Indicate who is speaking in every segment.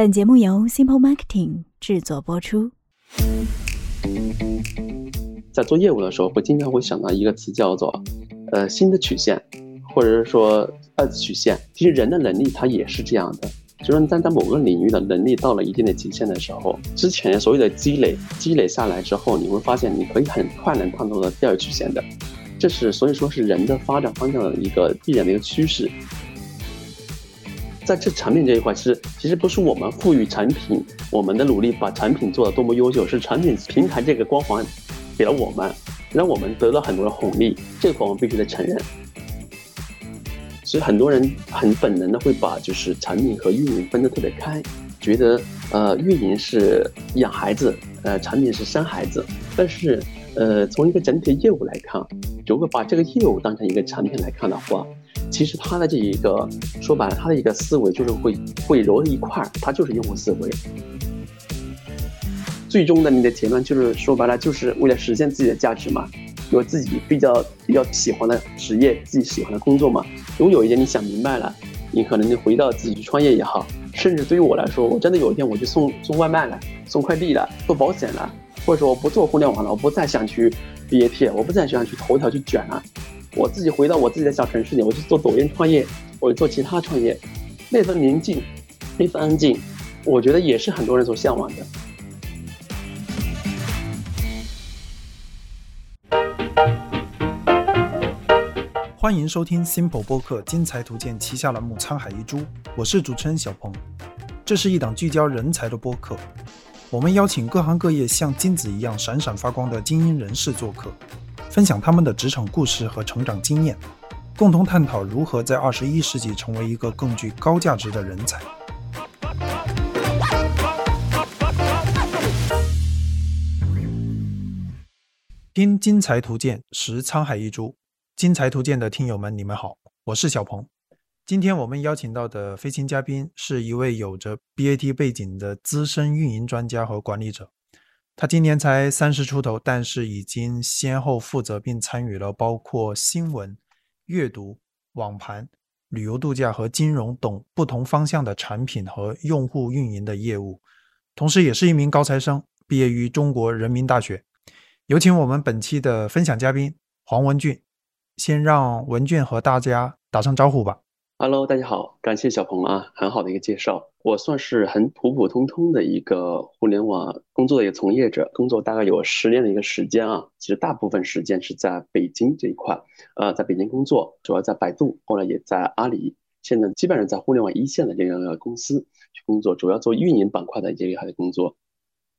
Speaker 1: 本节目由 Simple Marketing 制作播出。
Speaker 2: 在做业务的时候，会经常会想到一个词，叫做“呃新的曲线”，或者是说二次曲线。其实人的能力它也是这样的，就是在在某个领域的能力到了一定的极限的时候，之前所有的积累积累下来之后，你会发现你可以很快能看到第二曲线的。这是所以说是人的发展方向的一个必然的一个趋势。在这产品这一块，其实其实不是我们赋予产品我们的努力把产品做得多么优秀，是产品平台这个光环给了我们，让我们得到很多的红利，这块我们必须得承认。所以很多人很本能的会把就是产品和运营分得特别开，觉得呃运营是养孩子，呃产品是生孩子。但是呃从一个整体业务来看，如果把这个业务当成一个产品来看的话。其实他的这一个说白了，他的一个思维就是会会揉一块儿，他就是用户思维。最终的你的结论就是说白了，就是为了实现自己的价值嘛，有自己比较比较喜欢的职业，自己喜欢的工作嘛。如果有一天你想明白了，你可能就回到自己去创业也好，甚至对于我来说，我真的有一天我去送送外卖了，送快递了，做保险了，或者说我不做互联网了，我不再想去 BAT，我不再想去头条去卷了。我自己回到我自己的小城市里，我去做抖音创业，我做其他创业，那份宁静，那份安静，我觉得也是很多人所向往的。
Speaker 3: 欢迎收听 Simple 播客精彩图鉴旗下栏目《沧海一珠》，我是主持人小鹏。这是一档聚焦人才的播客，我们邀请各行各业像金子一样闪闪发光的精英人士做客。分享他们的职场故事和成长经验，共同探讨如何在二十一世纪成为一个更具高价值的人才。听金财图鉴，识沧海一珠。金财图鉴的听友们，你们好，我是小鹏。今天我们邀请到的飞行嘉宾是一位有着 BAT 背景的资深运营专家和管理者。他今年才三十出头，但是已经先后负责并参与了包括新闻、阅读、网盘、旅游度假和金融等不同方向的产品和用户运营的业务，同时也是一名高材生，毕业于中国人民大学。有请我们本期的分享嘉宾黄文俊，先让文俊和大家打声招呼吧。
Speaker 2: Hello，大家好，感谢小鹏啊，很好的一个介绍。我算是很普普通通的一个互联网工作的一个从业者，工作大概有十年的一个时间啊。其实大部分时间是在北京这一块，呃，在北京工作，主要在百度，后来也在阿里，现在基本上在互联网一线的这个公司去工作，主要做运营板块的这一块的工作。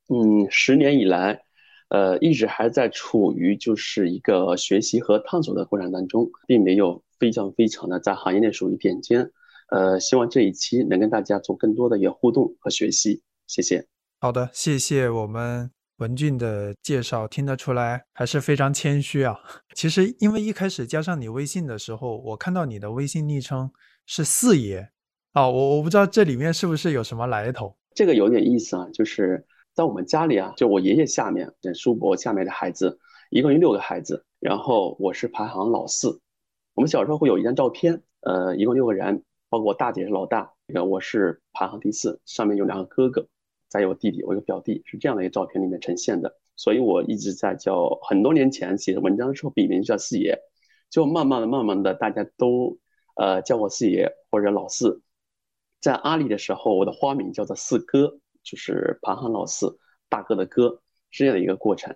Speaker 2: 嗯，十年以来，呃，一直还在处于就是一个学习和探索的过程当中，并没有非常非常的在行业内属于顶尖。呃，希望这一期能跟大家做更多的一个互动和学习，谢谢。
Speaker 3: 好的，谢谢我们文俊的介绍，听得出来还是非常谦虚啊。其实因为一开始加上你微信的时候，我看到你的微信昵称是四爷啊，我我不知道这里面是不是有什么来头。
Speaker 2: 这个有点意思啊，就是在我们家里啊，就我爷爷下面，叔伯下面的孩子，一共有六个孩子，然后我是排行老四。我们小时候会有一张照片，呃，一共六个人。包括我大姐是老大，这个我是排行第四，上面有两个哥哥，再有我弟弟，我有个表弟，是这样的一个照片里面呈现的。所以我一直在叫，很多年前写文章的时候笔名叫四爷，就慢慢的、慢慢的，大家都呃叫我四爷或者老四。在阿里的时候，我的花名叫做四哥，就是排行老四，大哥的哥，这样的一个过程。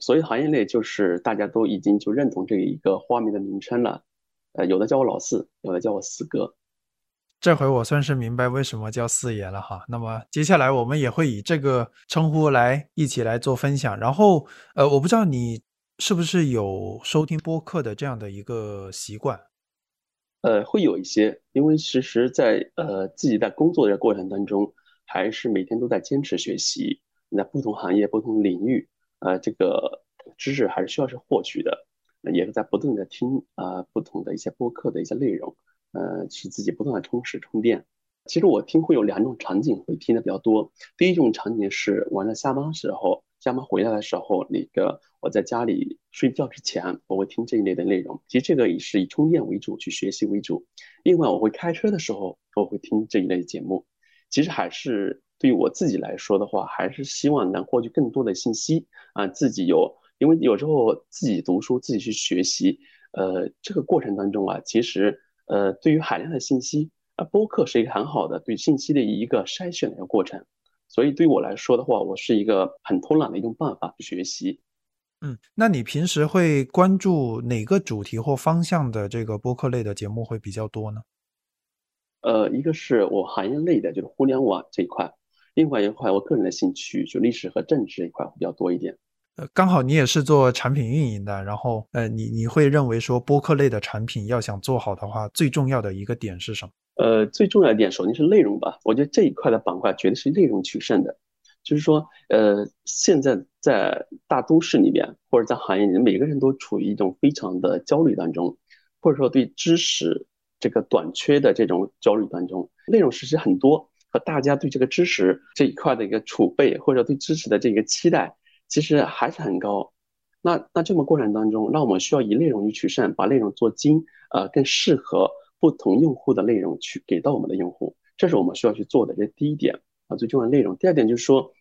Speaker 2: 所以行业内就是大家都已经就认同这一个花名的名称了，呃，有的叫我老四，有的叫我四哥。
Speaker 3: 这回我算是明白为什么叫四爷了哈。那么接下来我们也会以这个称呼来一起来做分享。然后，呃，我不知道你是不是有收听播客的这样的一个习惯？
Speaker 2: 呃，会有一些，因为其实，在呃自己在工作的过程当中，还是每天都在坚持学习。在不同行业、不同领域，呃，这个知识还是需要去获取的，也是在不断的听啊不同的一些播客的一些内容。呃，使自己不断的充实充电。其实我听会有两种场景会听的比较多。第一种场景是晚上下班时候，下班回来的时候，那个我在家里睡觉之前，我会听这一类的内容。其实这个也是以充电为主，去学习为主。另外，我会开车的时候，我会听这一类节目。其实还是对于我自己来说的话，还是希望能获取更多的信息啊，自己有，因为有时候自己读书，自己去学习，呃，这个过程当中啊，其实呃，对于海量的信息啊，播客是一个很好的对信息的一个筛选的一个过程。所以对于我来说的话，我是一个很偷懒的一种办法去学习。
Speaker 3: 嗯，那你平时会关注哪个主题或方向的这个播客类的节目会比较多呢？
Speaker 2: 呃，一个是我行业类的，就是互联网这一块；另外一块，我个人的兴趣就历史和政治这一块会比较多一点。
Speaker 3: 呃，刚好你也是做产品运营的，然后呃，你你会认为说播客类的产品要想做好的话，最重要的一个点是什么？
Speaker 2: 呃，最重要的点首先是内容吧，我觉得这一块的板块绝对是内容取胜的。就是说，呃，现在在大都市里面，或者在行业里，每个人都处于一种非常的焦虑当中，或者说对知识这个短缺的这种焦虑当中。内容其实很多，和大家对这个知识这一块的一个储备，或者对知识的这个期待，其实还是很高。那那这么过程当中，那我们需要以内容去取胜，把内容做精，呃，更适合不同用户的内容去给到我们的用户，这是我们需要去做的。这第一点啊，最重要的内容。第二点就是说。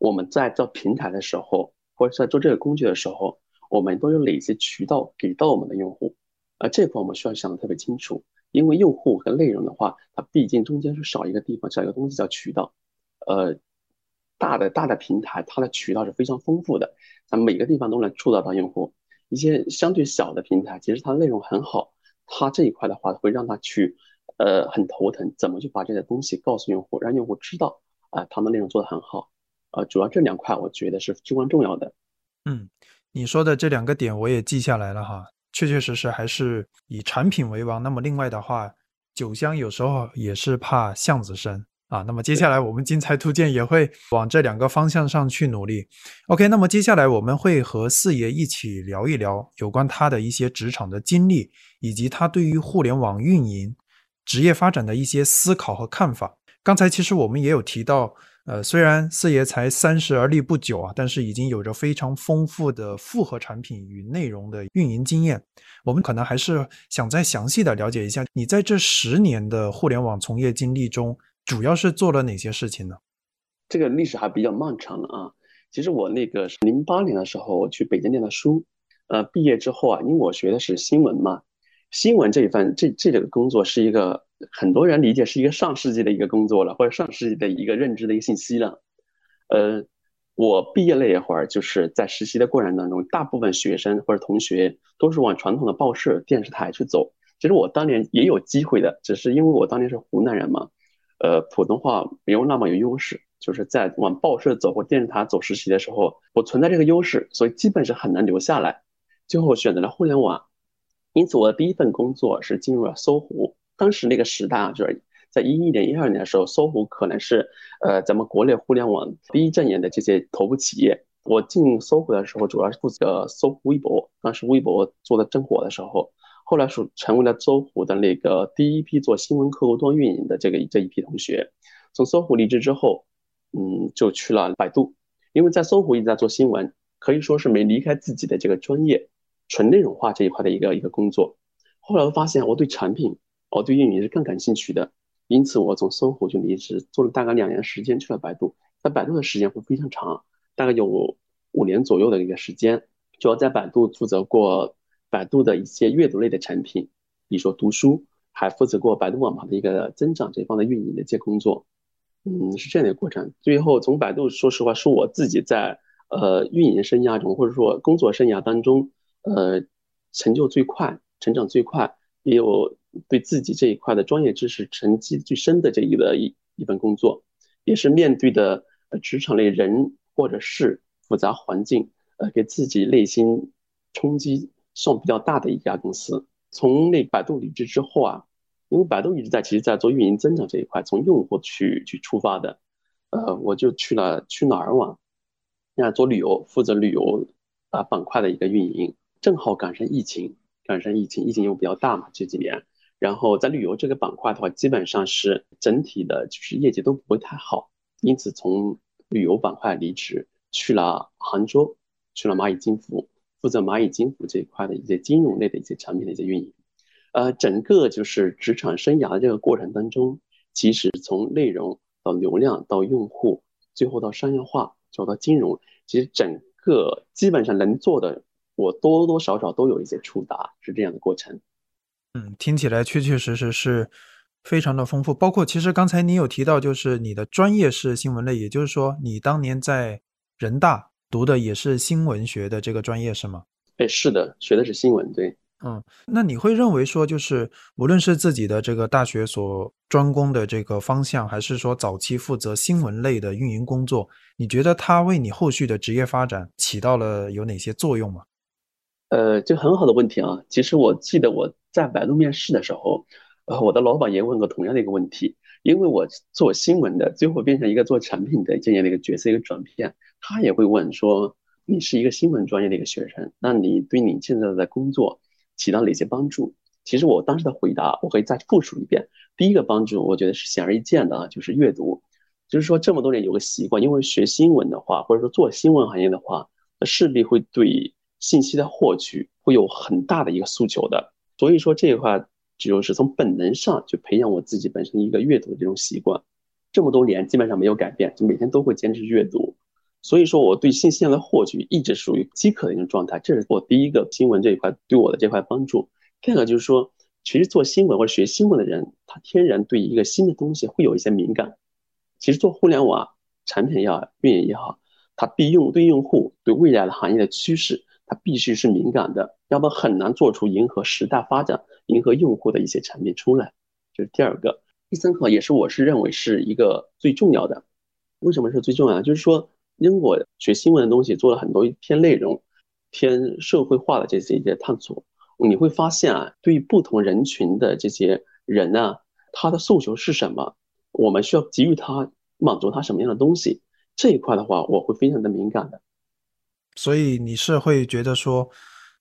Speaker 2: 我们在做平台的时候，或者在做这个工具的时候，我们都有哪些渠道给到我们的用户？啊，这块我们需要想的特别清楚，因为用户和内容的话，它毕竟中间是少一个地方，少一个东西叫渠道。呃，大的大的平台，它的渠道是非常丰富的，咱每个地方都能触达到用户。一些相对小的平台，其实它的内容很好，它这一块的话会让它去，呃，很头疼，怎么去把这些东西告诉用户，让用户知道啊，他们内容做的很好。呃，主要这两块我觉得是至关重要的。
Speaker 3: 嗯，你说的这两个点我也记下来了哈，确确实实还是以产品为王。那么另外的话，酒香有时候也是怕巷子深啊。那么接下来我们金财图鉴也会往这两个方向上去努力。OK，那么接下来我们会和四爷一起聊一聊有关他的一些职场的经历，以及他对于互联网运营职业发展的一些思考和看法。刚才其实我们也有提到。呃，虽然四爷才三十而立不久啊，但是已经有着非常丰富的复合产品与内容的运营经验。我们可能还是想再详细的了解一下，你在这十年的互联网从业经历中，主要是做了哪些事情呢？
Speaker 2: 这个历史还比较漫长的啊。其实我那个零八年的时候，我去北京念的书，呃，毕业之后啊，因为我学的是新闻嘛。新闻这一份，这这个工作是一个很多人理解是一个上世纪的一个工作了，或者上世纪的一个认知的一个信息了。呃，我毕业那一会儿，就是在实习的过程当中，大部分学生或者同学都是往传统的报社、电视台去走。其实我当年也有机会的，只是因为我当年是湖南人嘛，呃，普通话没有那么有优势，就是在往报社走或电视台走实习的时候，我存在这个优势，所以基本是很难留下来。最后选择了互联网。因此，我的第一份工作是进入了搜狐。当时那个时代啊，就是在一一年、一二年的时候，搜狐可能是呃咱们国内互联网第一阵营的这些头部企业。我进搜狐的时候，主要是负责搜狐微博。当时微博做的正火的时候，后来是成为了搜狐的那个第一批做新闻客户端运营的这个这一批同学。从搜狐离职之后，嗯，就去了百度，因为在搜狐一直在做新闻，可以说是没离开自己的这个专业。纯内容化这一块的一个一个工作，后来我发现我对产品，我对运营是更感兴趣的，因此我从搜狐就离职，做了大概两年时间去了百度，在百度的时间会非常长，大概有五年左右的一个时间，主要在百度负责过百度的一些阅读类的产品，比如说读书，还负责过百度网盘的一个增长这方的运营的一些工作，嗯，是这样的一个过程。最后从百度，说实话是我自己在呃运营生涯中或者说工作生涯当中。呃，成就最快，成长最快，也有对自己这一块的专业知识沉积最深的这一个一一份工作，也是面对的职场类人或者是复杂环境，呃，给自己内心冲击算比较大的一家公司。从那百度离职之后啊，因为百度一直在其实在做运营增长这一块，从用户去去出发的，呃，我就去了去哪儿网，那做旅游，负责旅游啊板块的一个运营。正好赶上疫情，赶上疫情，疫情又比较大嘛，这几年，然后在旅游这个板块的话，基本上是整体的就是业绩都不会太好，因此从旅游板块离职，去了杭州，去了蚂蚁金服，负责蚂蚁金服这一块的一些金融类的一些产品的一些运营。呃，整个就是职场生涯这个过程当中，其实从内容到流量到用户，最后到商业化，走到金融，其实整个基本上能做的，我多多少少都有一些触达，是这样的过程。
Speaker 3: 嗯，听起来确确实实是非常的丰富。包括其实刚才你有提到，就是你的专业是新闻类，也就是说你当年在人大读的也是新闻学的这个专业是吗？
Speaker 2: 哎，是的，学的是新闻，对。
Speaker 3: 嗯，那你会认为说，就是无论是自己的这个大学所专攻的这个方向，还是说早期负责新闻类的运营工作，你觉得它为你后续的职业发展起到了有哪些作用吗？
Speaker 2: 呃，这很好的问题啊。其实我记得我在百度面试的时候，呃，我的老板也问过同样的一个问题，因为我做新闻的，最后变成一个做产品的这样的一个角色一个转变，他也会问说，你是一个新闻专业的一个学生，那你对你现在的工作？起到哪些帮助？其实我当时的回答，我可以再复述一遍。第一个帮助，我觉得是显而易见的啊，就是阅读。就是说，这么多年有个习惯，因为学新闻的话，或者说做新闻行业的话，势必会对信息的获取会有很大的一个诉求的。所以说这一块，就是从本能上就培养我自己本身一个阅读的这种习惯。这么多年基本上没有改变，就每天都会坚持阅读。所以说，我对信息量的获取一直属于饥渴的一种状态，这是我第一个新闻这一块对我的这块帮助。第二个就是说，其实做新闻或者学新闻的人，他天然对一个新的东西会有一些敏感。其实做互联网产品也好，运营也好，它必用对用户对未来的行业的趋势，它必须是敏感的，要不然很难做出迎合时代发展、迎合用户的一些产品出来。这是第二个，第三个也是我是认为是一个最重要的。为什么是最重要的？就是说。因我学新闻的东西做了很多偏内容、偏社会化的这些一些探索，你会发现啊，对于不同人群的这些人呢，他的诉求是什么？我们需要给予他满足他什么样的东西？这一块的话，我会非常的敏感的。
Speaker 3: 所以你是会觉得说，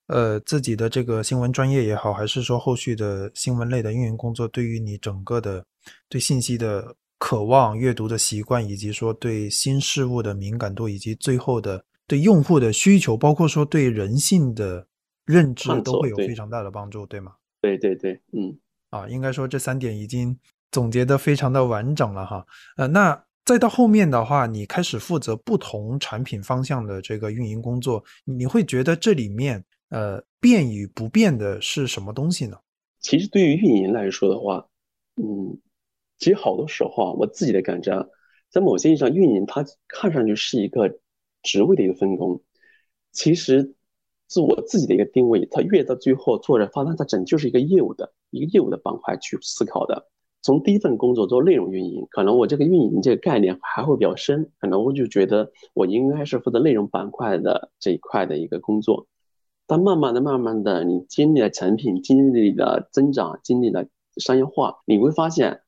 Speaker 3: 呃，自己的这个新闻专业也好，还是说后续的新闻类的运营工作，对于你整个的对信息的。渴望阅读的习惯，以及说对新事物的敏感度，以及最后的对用户的需求，包括说对人性的认知，都会有非常大的帮助，对吗？
Speaker 2: 对对对，嗯，
Speaker 3: 啊，应该说这三点已经总结的非常的完整了哈。呃，那再到后面的话，你开始负责不同产品方向的这个运营工作，你会觉得这里面呃变与不变的是什么东西呢？
Speaker 2: 其实对于运营来说的话，嗯。其实好多时候啊，我自己的感觉，在某些意义上，运营它看上去是一个职位的一个分工，其实自我自己的一个定位，它越到最后做着发展，它整就是一个业务的一个业务的板块去思考的。从第一份工作做内容运营，可能我这个运营这个概念还会比较深，可能我就觉得我应该是负责内容板块的这一块的一个工作。但慢慢的、慢慢的，你经历了产品经历了增长，经历了商业化，你会发现。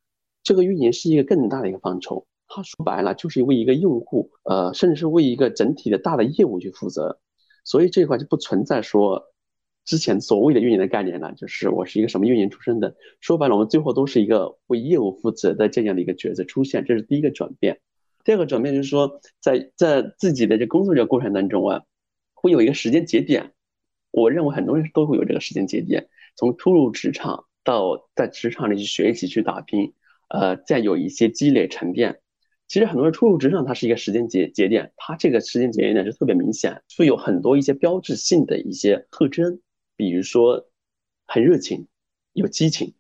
Speaker 2: 这个运营是一个更大的一个范畴，它说白了就是为一个用户，呃，甚至是为一个整体的大的业务去负责，所以这块就不存在说之前所谓的运营的概念了，就是我是一个什么运营出身的，说白了，我们最后都是一个为业务负责的这样的一个角色出现，这是第一个转变。第二个转变就是说，在在自己的这工作这过程当中啊，会有一个时间节点，我认为很多人都会有这个时间节点，从初入职场到在职场里去学习去打拼。呃，再有一些积累沉淀，其实很多人初入职场，它是一个时间节节点，它这个时间节点呢是特别明显，会有很多一些标志性的一些特征，比如说很热情、有激情，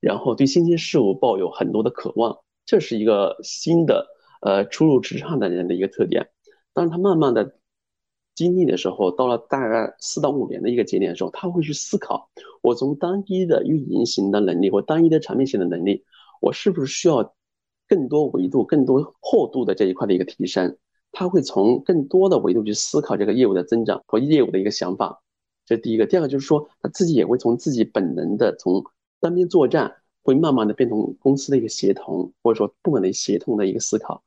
Speaker 2: 然后对新鲜事物抱有很多的渴望，这是一个新的呃初入职场的人的一个特点。当他慢慢的经历的时候，到了大概四到五年的一个节点的时候，他会去思考，我从单一的运营型的能力或单一的产品型的能力。我是不是需要更多维度、更多厚度的这一块的一个提升？他会从更多的维度去思考这个业务的增长和业务的一个想法，这是第一个。第二个就是说，他自己也会从自己本能的从单边作战，会慢慢的变成公司的一个协同，或者说部门的协同的一个思考。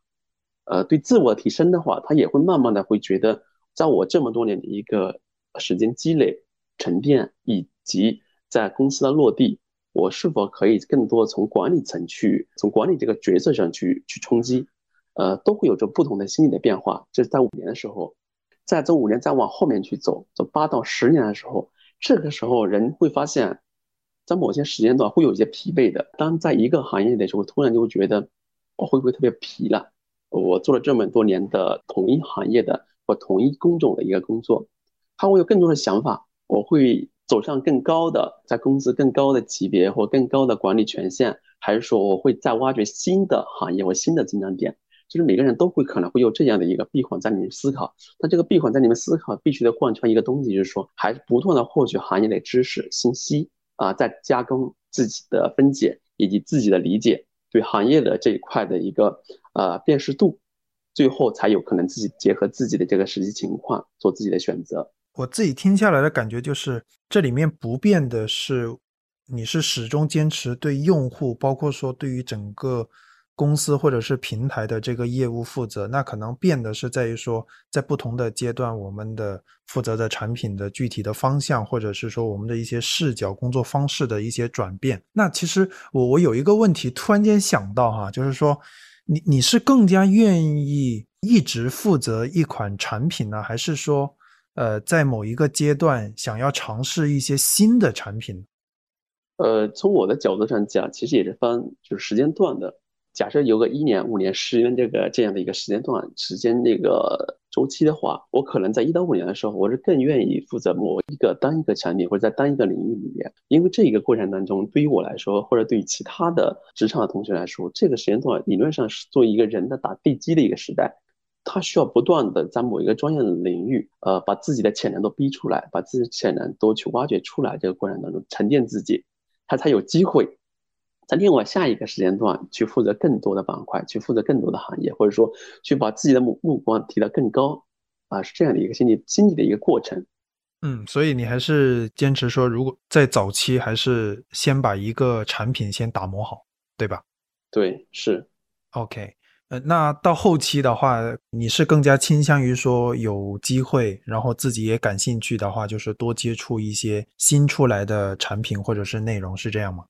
Speaker 2: 呃，对自我提升的话，他也会慢慢的会觉得，在我这么多年的一个时间积累、沉淀以及在公司的落地。我是否可以更多从管理层去，从管理这个角色上去去冲击，呃，都会有着不同的心理的变化。就是在五年的时候，在这五年再往后面去走，走八到十年的时候，这个时候人会发现，在某些时间段会有一些疲惫的。当在一个行业的时候，突然就会觉得，我会不会特别疲了？我做了这么多年的同一行业的或同一工种的一个工作，他会有更多的想法，我会走上更高的，在工资更高的级别或更高的管理权限，还是说我会再挖掘新的行业或新的增长点？就是每个人都会可能会有这样的一个闭环在里面思考，那这个闭环在里面思考必须得贯穿一个东西，就是说还是不断的获取行业的知识信息啊，再加工自己的分解以及自己的理解，对行业的这一块的一个呃辨识度，最后才有可能自己结合自己的这个实际情况做自己的选择。
Speaker 3: 我自己听下来的感觉就是，这里面不变的是，你是始终坚持对用户，包括说对于整个。公司或者是平台的这个业务负责，那可能变的是在于说，在不同的阶段，我们的负责的产品的具体的方向，或者是说我们的一些视角、工作方式的一些转变。那其实我我有一个问题，突然间想到哈，就是说，你你是更加愿意一直负责一款产品呢，还是说，呃，在某一个阶段想要尝试一些新的产品？
Speaker 2: 呃，从我的角度上讲，其实也是分就是时间段的。假设有个一年、五年、十年这个这样的一个时间段、时间那个周期的话，我可能在一到五年的时候，我是更愿意负责某一个单一个产品或者在单一个领域里面，因为这一个过程当中，对于我来说，或者对于其他的职场的同学来说，这个时间段理论上是做一个人的打地基的一个时代，他需要不断的在某一个专业的领域，呃，把自己的潜能都逼出来，把自己的潜能都去挖掘出来，这个过程当中沉淀自己，他才有机会。在另外下一个时间段去负责更多的板块，去负责更多的行业，或者说去把自己的目目光提得更高，啊，是这样的一个心理心理的一个过程。
Speaker 3: 嗯，所以你还是坚持说，如果在早期还是先把一个产品先打磨好，对吧？
Speaker 2: 对，是。
Speaker 3: OK，呃，那到后期的话，你是更加倾向于说有机会，然后自己也感兴趣的话，就是多接触一些新出来的产品或者是内容，是这样吗？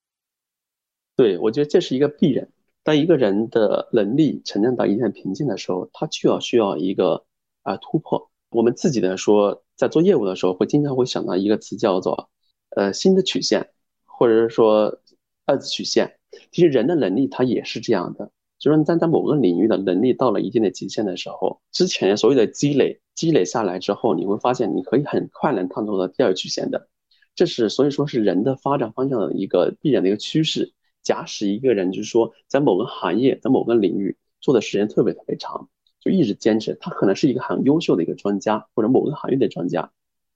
Speaker 2: 对，我觉得这是一个必然。当一个人的能力成长到一定瓶颈的时候，他就要需要一个啊突破。我们自己来说，在做业务的时候，会经常会想到一个词叫做呃新的曲线，或者是说二次曲线。其实人的能力它也是这样的，就是在在某个领域的能力到了一定的极限的时候，之前所有的积累积累下来之后，你会发现你可以很快能探索到第二曲线的。这是所以说是人的发展方向的一个必然的一个趋势。假使一个人就是说，在某个行业、在某个领域做的时间特别特别长，就一直坚持，他可能是一个很优秀的一个专家，或者某个行业的专家，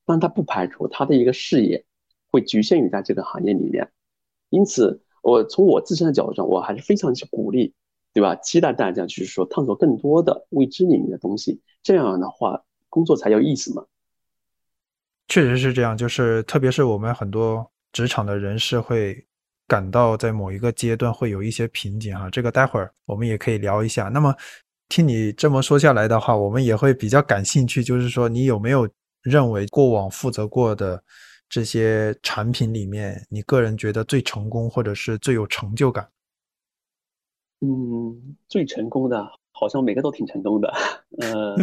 Speaker 2: 但他不排除他的一个视野会局限于在这个行业里面。因此，我从我自身的角度上，我还是非常去鼓励，对吧？期待大家就是说，探索更多的未知领域的东西，这样的话，工作才有意思嘛。
Speaker 3: 确实是这样，就是特别是我们很多职场的人士会。感到在某一个阶段会有一些瓶颈哈，这个待会儿我们也可以聊一下。那么听你这么说下来的话，我们也会比较感兴趣，就是说你有没有认为过往负责过的这些产品里面，你个人觉得最成功或者是最有成就感？
Speaker 2: 嗯，最成功的，好像每个都挺成功的。呃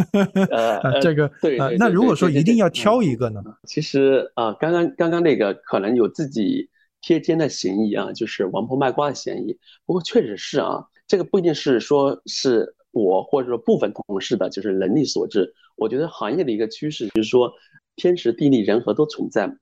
Speaker 3: 呃，这个
Speaker 2: 对，
Speaker 3: 那如果说一定要挑一个呢？
Speaker 2: 其实啊，刚刚刚刚那个可能有自己。贴肩的嫌疑啊，就是王婆卖瓜的嫌疑。不过确实是啊，这个不一定是说是我或者说部分同事的，就是能力所致。我觉得行业的一个趋势就是说，天时地利人和都存在。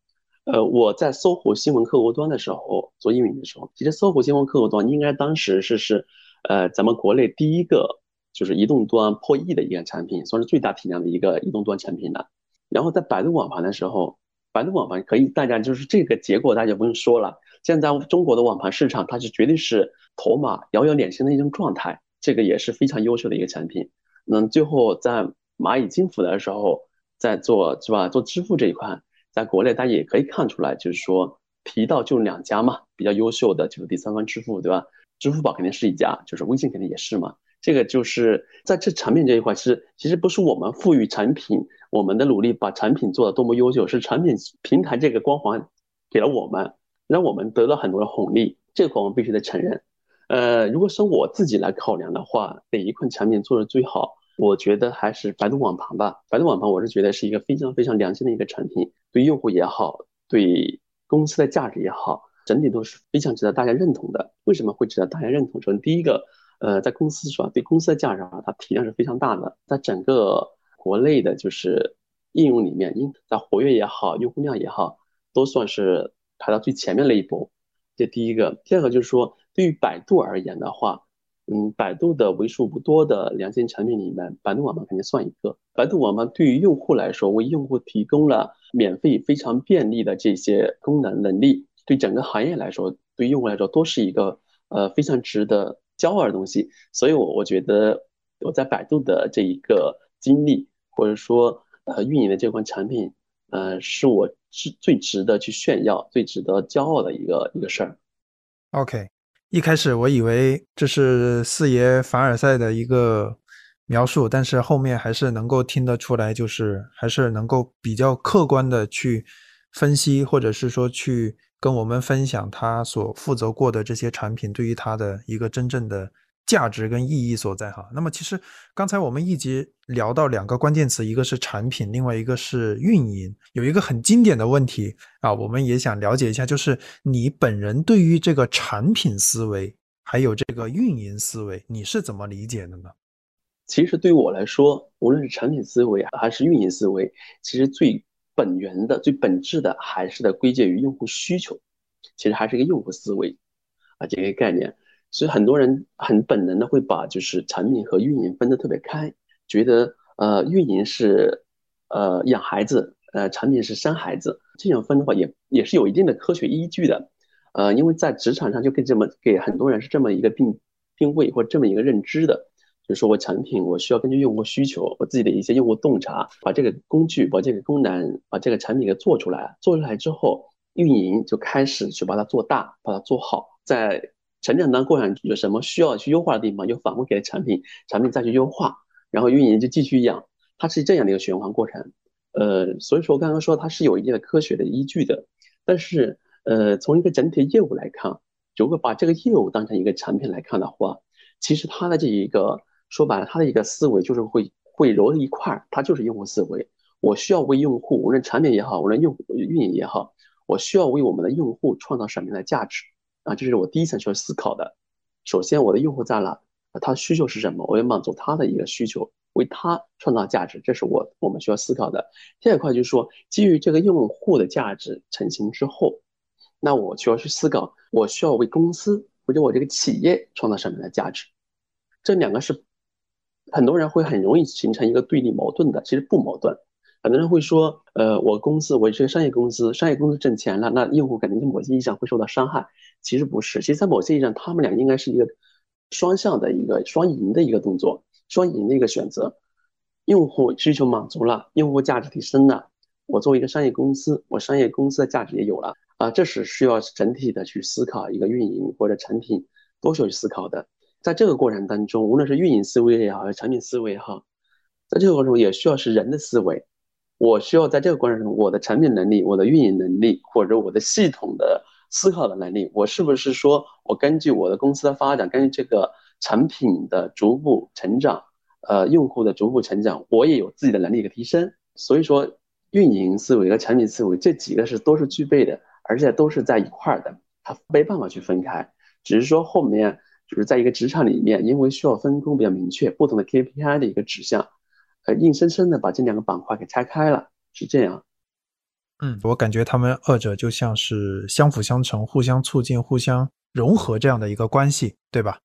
Speaker 2: 呃，我在搜狐新闻客户端的时候做运营的时候，其实搜狐新闻客户端应该当时是是呃咱们国内第一个就是移动端破亿的一个产品，算是最大体量的一个移动端产品了。然后在百度网盘的时候。百度网盘可以，大家就是这个结果，大家不用说了。现在中国的网盘市场，它是绝对是头马遥遥领先的一种状态，这个也是非常优秀的一个产品。那最后在蚂蚁金服的时候，在做是吧？做支付这一块，在国内大家也可以看出来，就是说提到就两家嘛，比较优秀的就是第三方支付，对吧？支付宝肯定是一家，就是微信肯定也是嘛。这个就是在这产品这一块，是其实不是我们赋予产品我们的努力把产品做的多么优秀，是产品平台这个光环给了我们，让我们得到很多的红利，这块我们必须得承认。呃，如果是我自己来考量的话，哪一款产品做的最好？我觉得还是百度网盘吧。百度网盘我是觉得是一个非常非常良心的一个产品，对用户也好，对公司的价值也好，整体都是非常值得大家认同的。为什么会值得大家认同？首先第一个。呃，在公司是吧？对公司的价值啊，它体量是非常大的，在整个国内的就是应用里面，应在活跃也好，用户量也好，都算是排到最前面那一波。这第一个，第二个就是说，对于百度而言的话，嗯，百度的为数不多的良心产品里面，百度网盘肯定算一个。百度网盘对于用户来说，为用户提供了免费非常便利的这些功能能力，对整个行业来说，对用户来说都是一个呃非常值得骄傲的东西。所以，我我觉得我在百度的这一个经历，或者说呃运营的这款产品，呃，是我是最值得去炫耀、最值得骄傲的一个一个事儿。
Speaker 3: OK。一开始我以为这是四爷凡尔赛的一个描述，但是后面还是能够听得出来，就是还是能够比较客观的去分析，或者是说去跟我们分享他所负责过的这些产品对于他的一个真正的。价值跟意义所在哈。那么其实刚才我们一直聊到两个关键词，一个是产品，另外一个是运营。有一个很经典的问题啊，我们也想了解一下，就是你本人对于这个产品思维还有这个运营思维，你是怎么理解的呢？
Speaker 2: 其实对于我来说，无论是产品思维还是运营思维，其实最本源的、最本质的还是得归结于用户需求，其实还是一个用户思维啊这个概念。所以很多人很本能的会把就是产品和运营分得特别开，觉得呃运营是呃养孩子，呃产品是生孩子，这样分的话也也是有一定的科学依据的，呃因为在职场上就给这么给很多人是这么一个定定位或这么一个认知的，就是说我产品我需要根据用户需求，我自己的一些用户洞察，把这个工具把这个功能把这个产品给做出来，做出来之后，运营就开始去把它做大，把它做好，在。成长当过程有什么需要去优化的地方，就反馈给产品，产品再去优化，然后运营就继续养，它是这样的一个循环过程。呃，所以说刚刚说它是有一定的科学的依据的，但是呃，从一个整体业务来看，如果把这个业务当成一个产品来看的话，其实它的这一个说白了，它的一个思维就是会会揉在一块儿，它就是用户思维。我需要为用户，无论产品也好，无论用运营也好，我需要为我们的用户创造什么样的价值？啊，这是我第一层需要思考的。首先，我的用户在哪？他需求是什么？我要满足他的一个需求，为他创造价值，这是我我们需要思考的。第二块就是说，基于这个用户的价值成型之后，那我需要去思考，我需要为公司或者我这个企业创造什么样的价值？这两个是很多人会很容易形成一个对立矛盾的，其实不矛盾。很多人会说，呃，我公司我是个商业公司，商业公司挣钱了，那用户肯定在某些意义上会受到伤害。其实不是，其实在某些意义上，他们俩应该是一个双向的一个双赢的一个动作，双赢的一个选择。用户需求满足了，用户价值提升了，我作为一个商业公司，我商业公司的价值也有了啊，这是需要整体的去思考一个运营或者产品都需要去思考的。在这个过程当中，无论是运营思维也好，还是产品思维也好，在这个过程中也需要是人的思维。我需要在这个过程中，我的产品能力、我的运营能力，或者我的系统的思考的能力，我是不是说我根据我的公司的发展，根据这个产品的逐步成长，呃，用户的逐步成长，我也有自己的能力的提升。所以说，运营思维和产品思维这几个是都是具备的，而且都是在一块儿的，它没办法去分开。只是说后面就是在一个职场里面，因为需要分工比较明确，不同的 KPI 的一个指向。呃，硬生生的把这两个板块给拆开了，是这样。
Speaker 3: 嗯，我感觉他们二者就像是相辅相成、互相促进、互相融合这样的一个关系，对吧？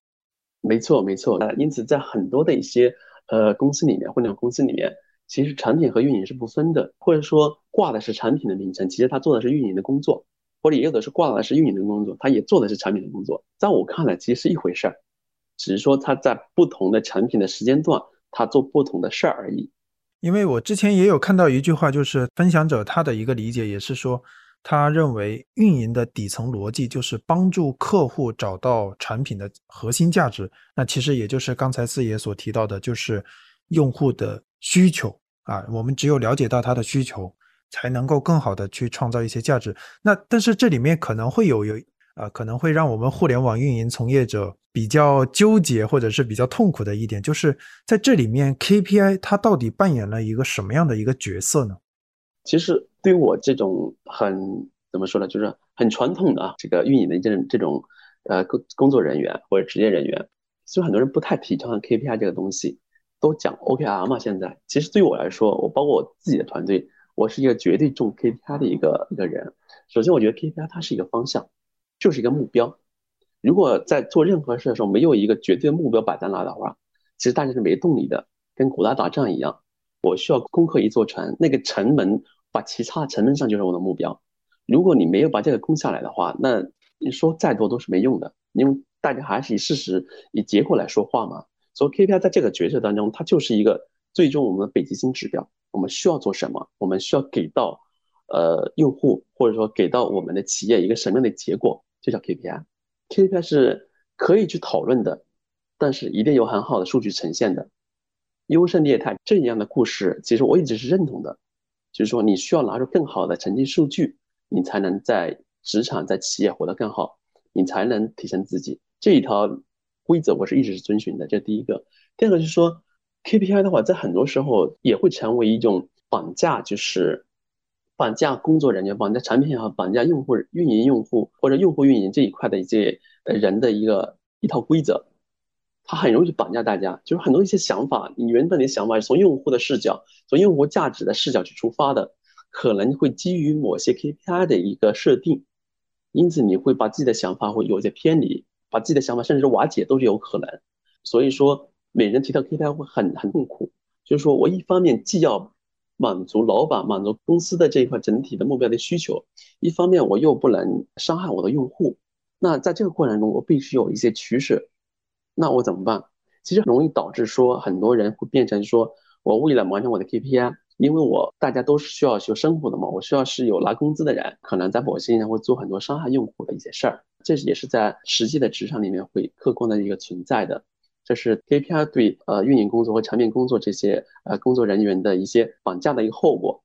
Speaker 2: 没错，没错。呃，因此在很多的一些呃公司里面，互联网公司里面，其实产品和运营是不分的，或者说挂的是产品的名称，其实他做的是运营的工作，或者也有的是挂的是运营的工作，他也做的是产品的工作。在我看来，其实是一回事儿，只是说他在不同的产品的时间段。他做不同的事儿而已，
Speaker 3: 因为我之前也有看到一句话，就是分享者他的一个理解也是说，他认为运营的底层逻辑就是帮助客户找到产品的核心价值。那其实也就是刚才四爷所提到的，就是用户的需求啊。我们只有了解到他的需求，才能够更好的去创造一些价值。那但是这里面可能会有有。啊，可能会让我们互联网运营从业者比较纠结，或者是比较痛苦的一点，就是在这里面 KPI 它到底扮演了一个什么样的一个角色呢？
Speaker 2: 其实对于我这种很怎么说呢，就是很传统的啊，这个运营的这种这种呃工工作人员或者职业人员，所以很多人不太提倡 KPI 这个东西，都讲 OKR 嘛。现在其实对于我来说，我包括我自己的团队，我是一个绝对重 KPI 的一个一个人。首先，我觉得 KPI 它是一个方向，就是一个目标。如果在做任何事的时候没有一个绝对的目标摆在那的话，其实大家是没动力的，跟古代打仗一样。我需要攻克一座城，那个城门把其他城门上就是我的目标。如果你没有把这个攻下来的话，那你说再多都是没用的，因为大家还是以事实、以结果来说话嘛。所以 KPI 在这个角色当中，它就是一个最终我们的北极星指标。我们需要做什么？我们需要给到呃用户或者说给到我们的企业一个什么样的结果，就叫 KPI。KPI 是可以去讨论的，但是一定有很好的数据呈现的。优胜劣汰这样的故事，其实我一直是认同的，就是说你需要拿出更好的成绩数据，你才能在职场、在企业活得更好，你才能提升自己。这一条规则我是一直是遵循的，这第一个。第二个就是说，KPI 的话，在很多时候也会成为一种绑架，就是绑架工作人员、绑架产品也好、绑架用户运营用户或者用户运营这一块的一些人的一个一套规则。它很容易绑架大家，就是很多一些想法，你原本的想法是从用户的视角、从用户价值的视角去出发的，可能会基于某些 KPI 的一个设定，因此你会把自己的想法会有些偏离，把自己的想法甚至瓦解都是有可能。所以说，每人提到 KPI 会很很痛苦，就是说我一方面既要满足老板、满足公司的这一块整体的目标的需求，一方面我又不能伤害我的用户，那在这个过程中，我必须有一些取舍。那我怎么办？其实容易导致说很多人会变成说，我为了完成我的 KPI，因为我大家都是需要去生活的嘛，我需要是有拿工资的人，可能在某些人会做很多伤害用户的一些事儿，这也是在实际的职场里面会客观的一个存在的。这是 KPI 对呃运营工作和产品工作这些呃工作人员的一些绑架的一个后果。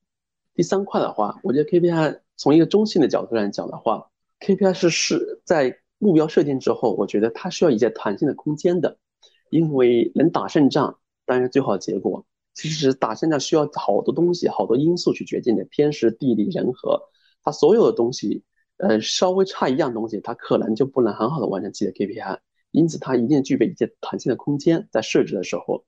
Speaker 2: 第三块的话，我觉得 KPI 从一个中性的角度来讲的话，KPI 是是在。目标设定之后，我觉得它需要一些弹性的空间的，因为能打胜仗当然最好结果。其实打胜仗需要好多东西、好多因素去决定的，天时地利人和，它所有的东西，呃，稍微差一样东西，它可能就不能很好的完成自己的 KPI。因此，它一定具备一些弹性的空间在设置的时候。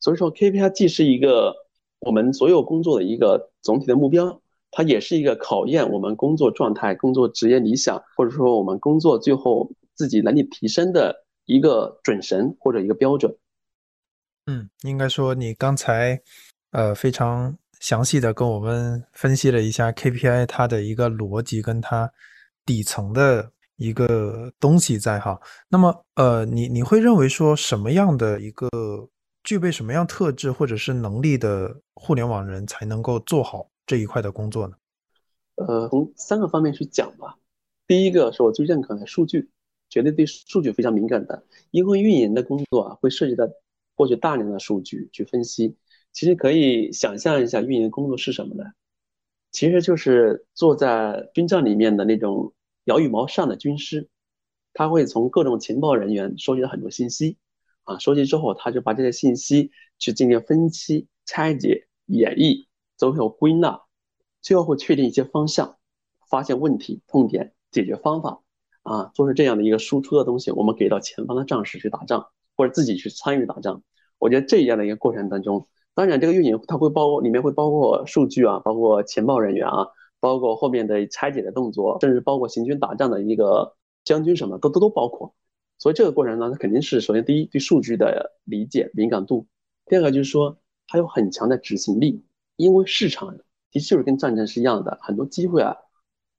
Speaker 2: 所以说，KPI 既是一个我们所有工作的一个总体的目标。它也是一个考验我们工作状态、工作职业理想，或者说我们工作最后自己能力提升的一个准绳或者一个标准。
Speaker 3: 嗯，应该说你刚才呃非常详细的跟我们分析了一下 KPI 它的一个逻辑跟它底层的一个东西在哈。那么呃，你你会认为说什么样的一个具备什么样特质或者是能力的互联网人才能够做好？这一块的工作呢？
Speaker 2: 呃，从三个方面去讲吧。第一个是我最认可的数据，绝对对数据非常敏感的，因为运营的工作啊，会涉及到获取大量的数据去分析。其实可以想象一下，运营工作是什么呢？其实就是坐在军帐里面的那种摇羽毛上的军师，他会从各种情报人员收集到很多信息啊，收集之后，他就把这些信息去进行分析、拆解、演绎。最后归纳，最后会确定一些方向，发现问题痛点，解决方法啊，做出这样的一个输出的东西，我们给到前方的战士去打仗，或者自己去参与打仗。我觉得这样的一个过程当中，当然这个运营它会包里面会包括数据啊，包括情报人员啊，包括后面的拆解的动作，甚至包括行军打仗的一个将军什么都都都包括。所以这个过程呢，它肯定是首先第一对数据的理解敏感度，第二个就是说它有很强的执行力。因为市场的确就是跟战争是一样的，很多机会啊，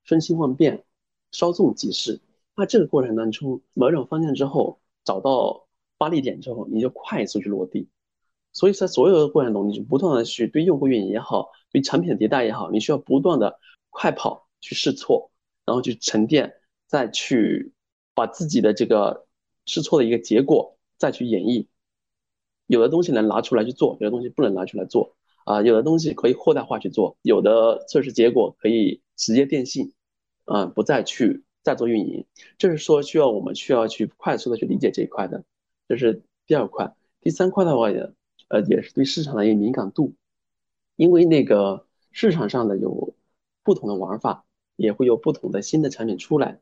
Speaker 2: 瞬息万变，稍纵即逝。那这个过程当中，某种方向之后，找到发力点之后，你就快速去落地。所以在所有的过程中，你就不断的去对用户运营也好，对产品的迭代也好，你需要不断的快跑去试错，然后去沉淀，再去把自己的这个试错的一个结果再去演绎。有的东西能拿出来去做，有的东西不能拿出来做。啊，有的东西可以扩大化去做，有的测试结果可以直接电信，啊，不再去再做运营，这是说需要我们需要去快速的去理解这一块的，这是第二块。第三块的话也，呃，也是对市场的一个敏感度，因为那个市场上的有不同的玩法，也会有不同的新的产品出来。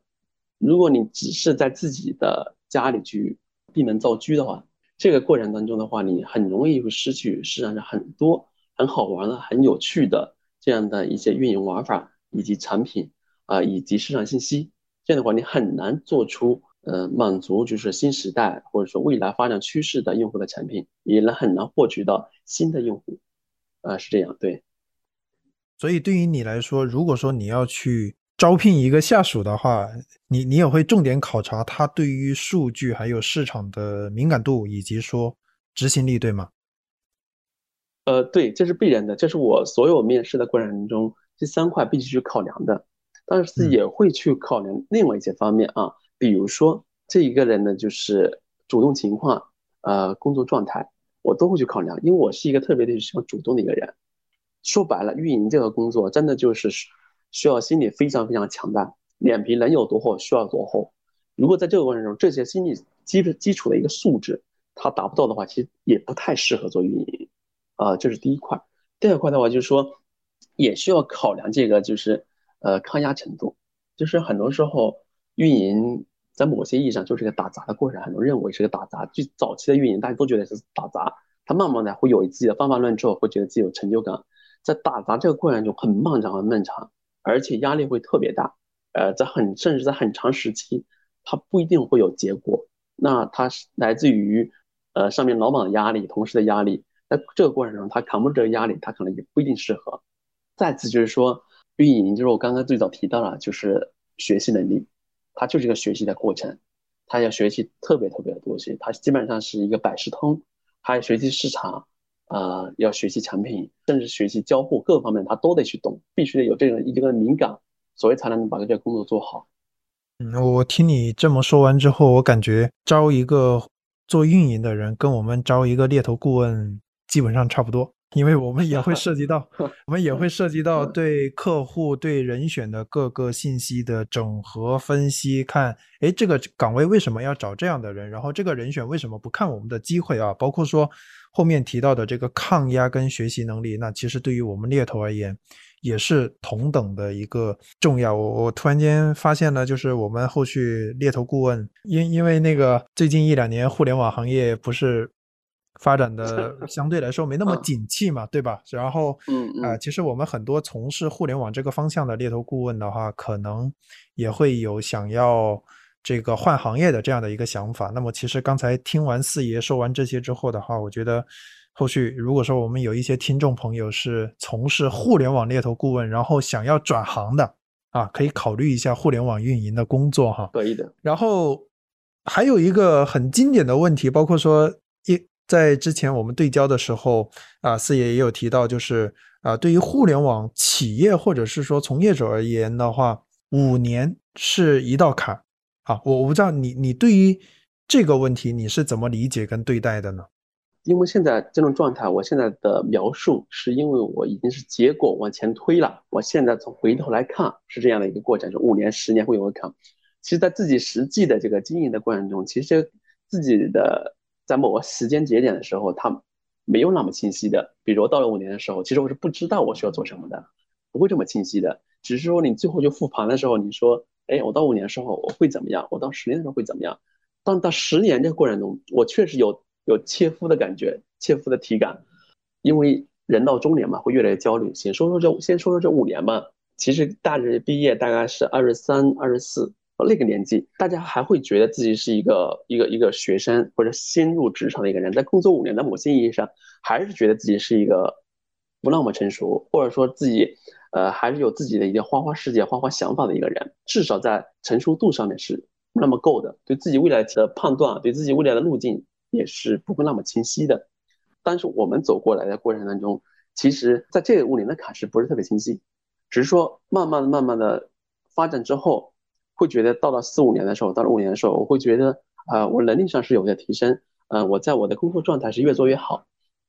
Speaker 2: 如果你只是在自己的家里去闭门造车的话，这个过程当中的话，你很容易会失去市场上很多很好玩的、很有趣的这样的一些运营玩法以及产品啊，以及市场信息。这样的话，你很难做出呃满足就是新时代或者说未来发展趋势的用户的产品，也能很难获取到新的用户。啊，是这样，对。
Speaker 3: 所以对于你来说，如果说你要去招聘一个下属的话，你你也会重点考察他对于数据还有市场的敏感度，以及说执行力，对吗？
Speaker 2: 呃，对，这是必然的，这是我所有面试的过程中这三块必须去考量的。但是也会去考量另外一些方面啊，比如说这一个人呢，就是主动情况，呃，工作状态，我都会去考量，因为我是一个特别的喜欢主动的一个人。说白了，运营这个工作真的就是需要心理非常非常强大，脸皮能有多厚需要多厚。如果在这个过程中，这些心理基基础的一个素质他达不到的话，其实也不太适合做运营啊。这是第一块。第二块的话，就是说也需要考量这个就是。呃，抗压程度，就是很多时候运营在某些意义上就是个打杂的过程，很多认为是个打杂。最早期的运营，大家都觉得是打杂，他慢慢的会有自己的方法论之后，会觉得自己有成就感。在打杂这个过程中，很漫长很漫长，而且压力会特别大。呃，在很甚至在很长时期，他不一定会有结果。那它是来自于呃上面老板的压力，同事的压力。在这个过程中，他扛不住这个压力，他可能也不一定适合。再次就是说。运营就是我刚刚最早提到了，就是学习能力，它就是一个学习的过程，它要学习特别特别的东西，它基本上是一个百事通，还要学习市场，呃，要学习产品，甚至学习交互各方面，他都得去懂，必须得有这种一定的敏感，所以才能把这个工作做好。
Speaker 3: 嗯，我听你这么说完之后，我感觉招一个做运营的人，跟我们招一个猎头顾问基本上差不多。因为我们也会涉及到，我们也会涉及到对客户对人选的各个信息的整合分析，看，哎，这个岗位为什么要找这样的人？然后这个人选为什么不看我们的机会啊？包括说后面提到的这个抗压跟学习能力，那其实对于我们猎头而言也是同等的一个重要。我我突然间发现呢，就是我们后续猎头顾问，因因为那个最近一两年互联网行业不是。发展的 相对来说没那么景气嘛，对吧？然后，
Speaker 2: 嗯
Speaker 3: 啊，其实我们很多从事互联网这个方向的猎头顾问的话，可能也会有想要这个换行业的这样的一个想法。那么，其实刚才听完四爷说完这些之后的话，我觉得后续如果说我们有一些听众朋友是从事互联网猎头顾问，然后想要转行的啊，可以考虑一下互联网运营的工作哈。
Speaker 2: 可以的。
Speaker 3: 然后还有一个很经典的问题，包括说一。在之前我们对焦的时候，啊，四爷也有提到，就是啊，对于互联网企业或者是说从业者而言的话，五年是一道坎啊。我我不知道你你对于这个问题你是怎么理解跟对待的呢？
Speaker 2: 因为现在这种状态，我现在的描述是因为我已经是结果往前推了，我现在从回头来看是这样的一个过程，就五年、十年会有个坎。其实，在自己实际的这个经营的过程中，其实自己的。在某个时间节点的时候，它没有那么清晰的。比如到了五年的时候，其实我是不知道我需要做什么的，不会这么清晰的。只是说你最后就复盘的时候，你说，哎，我到五年的时候我会怎么样？我到十年的时候会怎么样？当到十年这个过程中，我确实有有切肤的感觉，切肤的体感。因为人到中年嘛，会越来越焦虑。先说说这，先说说这五年吧。其实大学毕业大概是二十三、二十四。那个年纪，大家还会觉得自己是一个一个一个学生或者新入职场的一个人，在工作五年的某些意义上，还是觉得自己是一个不那么成熟，或者说自己呃还是有自己的一些花花世界、花花想法的一个人，至少在成熟度上面是那么够的，对自己未来的判断，对自己未来的路径也是不会那么清晰的。但是我们走过来的过程当中，其实在这五年的坎是不是特别清晰，只是说慢慢的、慢慢的发展之后。会觉得到了四五年的时候，到了五年的时候，我会觉得啊，我能力上是有些提升，呃，我在我的工作状态是越做越好，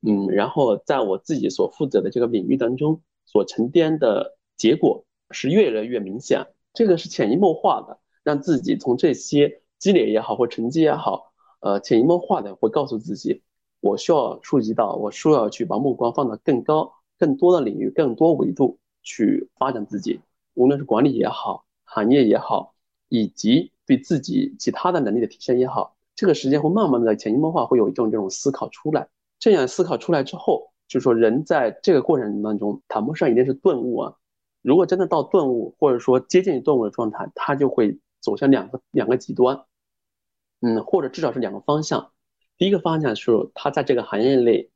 Speaker 2: 嗯，然后在我自己所负责的这个领域当中所沉淀的结果是越来越明显，这个是潜移默化的，让自己从这些积累也好或成绩也好，呃，潜移默化的会告诉自己，我需要触及到，我需要去把目光放到更高、更多的领域、更多维度去发展自己，无论是管理也好，行业也好。以及对自己其他的能力的提升也好，这个时间会慢慢的潜移默化，会有一种这种思考出来。这样思考出来之后，就是说人在这个过程当中谈不上一定是顿悟啊。如果真的到顿悟，或者说接近于顿悟的状态，他就会走向两个两个极端，嗯，或者至少是两个方向。第一个方向是他在这个行业内，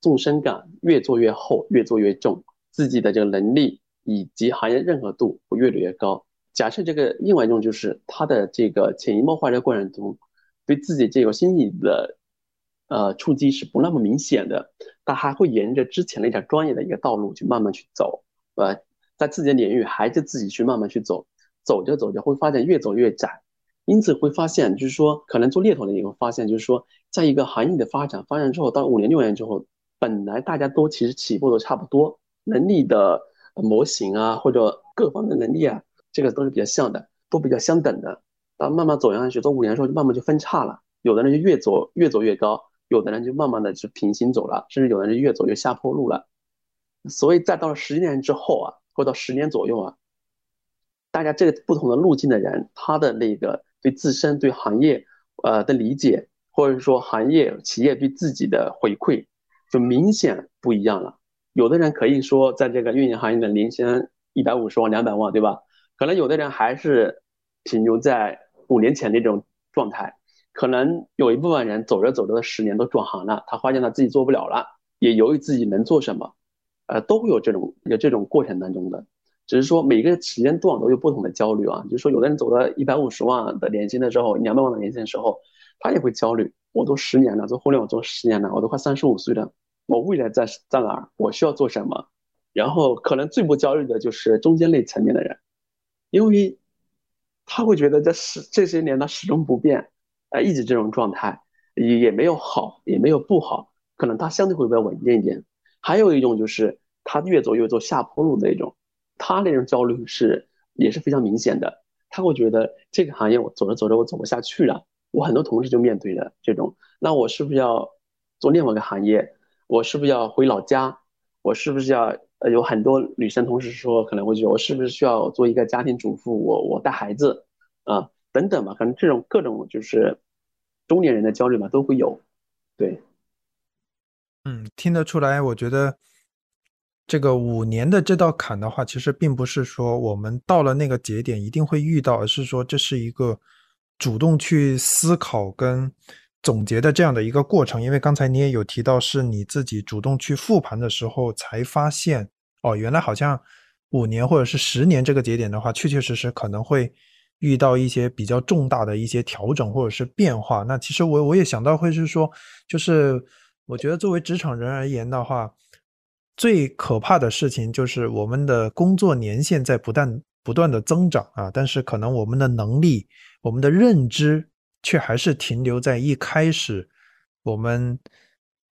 Speaker 2: 纵深感越做越厚，越做越重，自己的这个能力以及行业认可度会越来越高。假设这个另外一种就是他的这个潜移默化的过程中，对自己这个心理的呃触及是不那么明显的，他还会沿着之前那条专业的一个道路去慢慢去走，呃。在自己的领域还是自己去慢慢去走，走着走着会发现越走越窄，因此会发现就是说，可能做猎头的也会发现，就是说，在一个行业的发展发展之后，到五年六年之后，本来大家都其实起步都差不多，能力的模型啊或者各方的能力啊，这个都是比较像的，都比较相等的。到慢慢走下去，到五年的时候就慢慢就分叉了，有的人就越走越走越高，有的人就慢慢的就平行走了，甚至有的人越走越下坡路了。所以再到了十年之后啊。或到十年左右啊，大家这个不同的路径的人，他的那个对自身、对行业呃的理解，或者说行业企业对自己的回馈，就明显不一样了。有的人可以说，在这个运营行业的年薪一百五十万、两百万，对吧？可能有的人还是停留在五年前那种状态，可能有一部分人走着走着的十年都转行了，他发现他自己做不了了，也犹豫自己能做什么。呃，都会有这种有这种过程当中的，只是说每个时间段都有不同的焦虑啊。就是说，有的人走到一百五十万的年薪的时候，两百万的年薪的时候，他也会焦虑。我都十年了，做互联网做十年了，我都快三十五岁了，我未来在在哪儿？我需要做什么？然后可能最不焦虑的就是中间那层面的人，因为他会觉得这十这些年他始终不变，呃，一直这种状态也也没有好，也没有不好，可能他相对会比较稳定一点。还有一种就是他越走越走下坡路的那种，他那种焦虑是也是非常明显的。他会觉得这个行业我走着走着我走不下去了。我很多同事就面对的这种，那我是不是要做另外一个行业？我是不是要回老家？我是不是要呃有很多女生同事说可能会觉得我是不是需要做一个家庭主妇？我我带孩子啊等等吧，可能这种各种就是中年人的焦虑嘛都会有，对。
Speaker 3: 嗯，听得出来，我觉得这个五年的这道坎的话，其实并不是说我们到了那个节点一定会遇到，而是说这是一个主动去思考跟总结的这样的一个过程。因为刚才你也有提到，是你自己主动去复盘的时候才发现，哦，原来好像五年或者是十年这个节点的话，确确实实可能会遇到一些比较重大的一些调整或者是变化。那其实我我也想到会是说，就是。我觉得作为职场人而言的话，最可怕的事情就是我们的工作年限在不断不断的增长啊，但是可能我们的能力、我们的认知却还是停留在一开始我们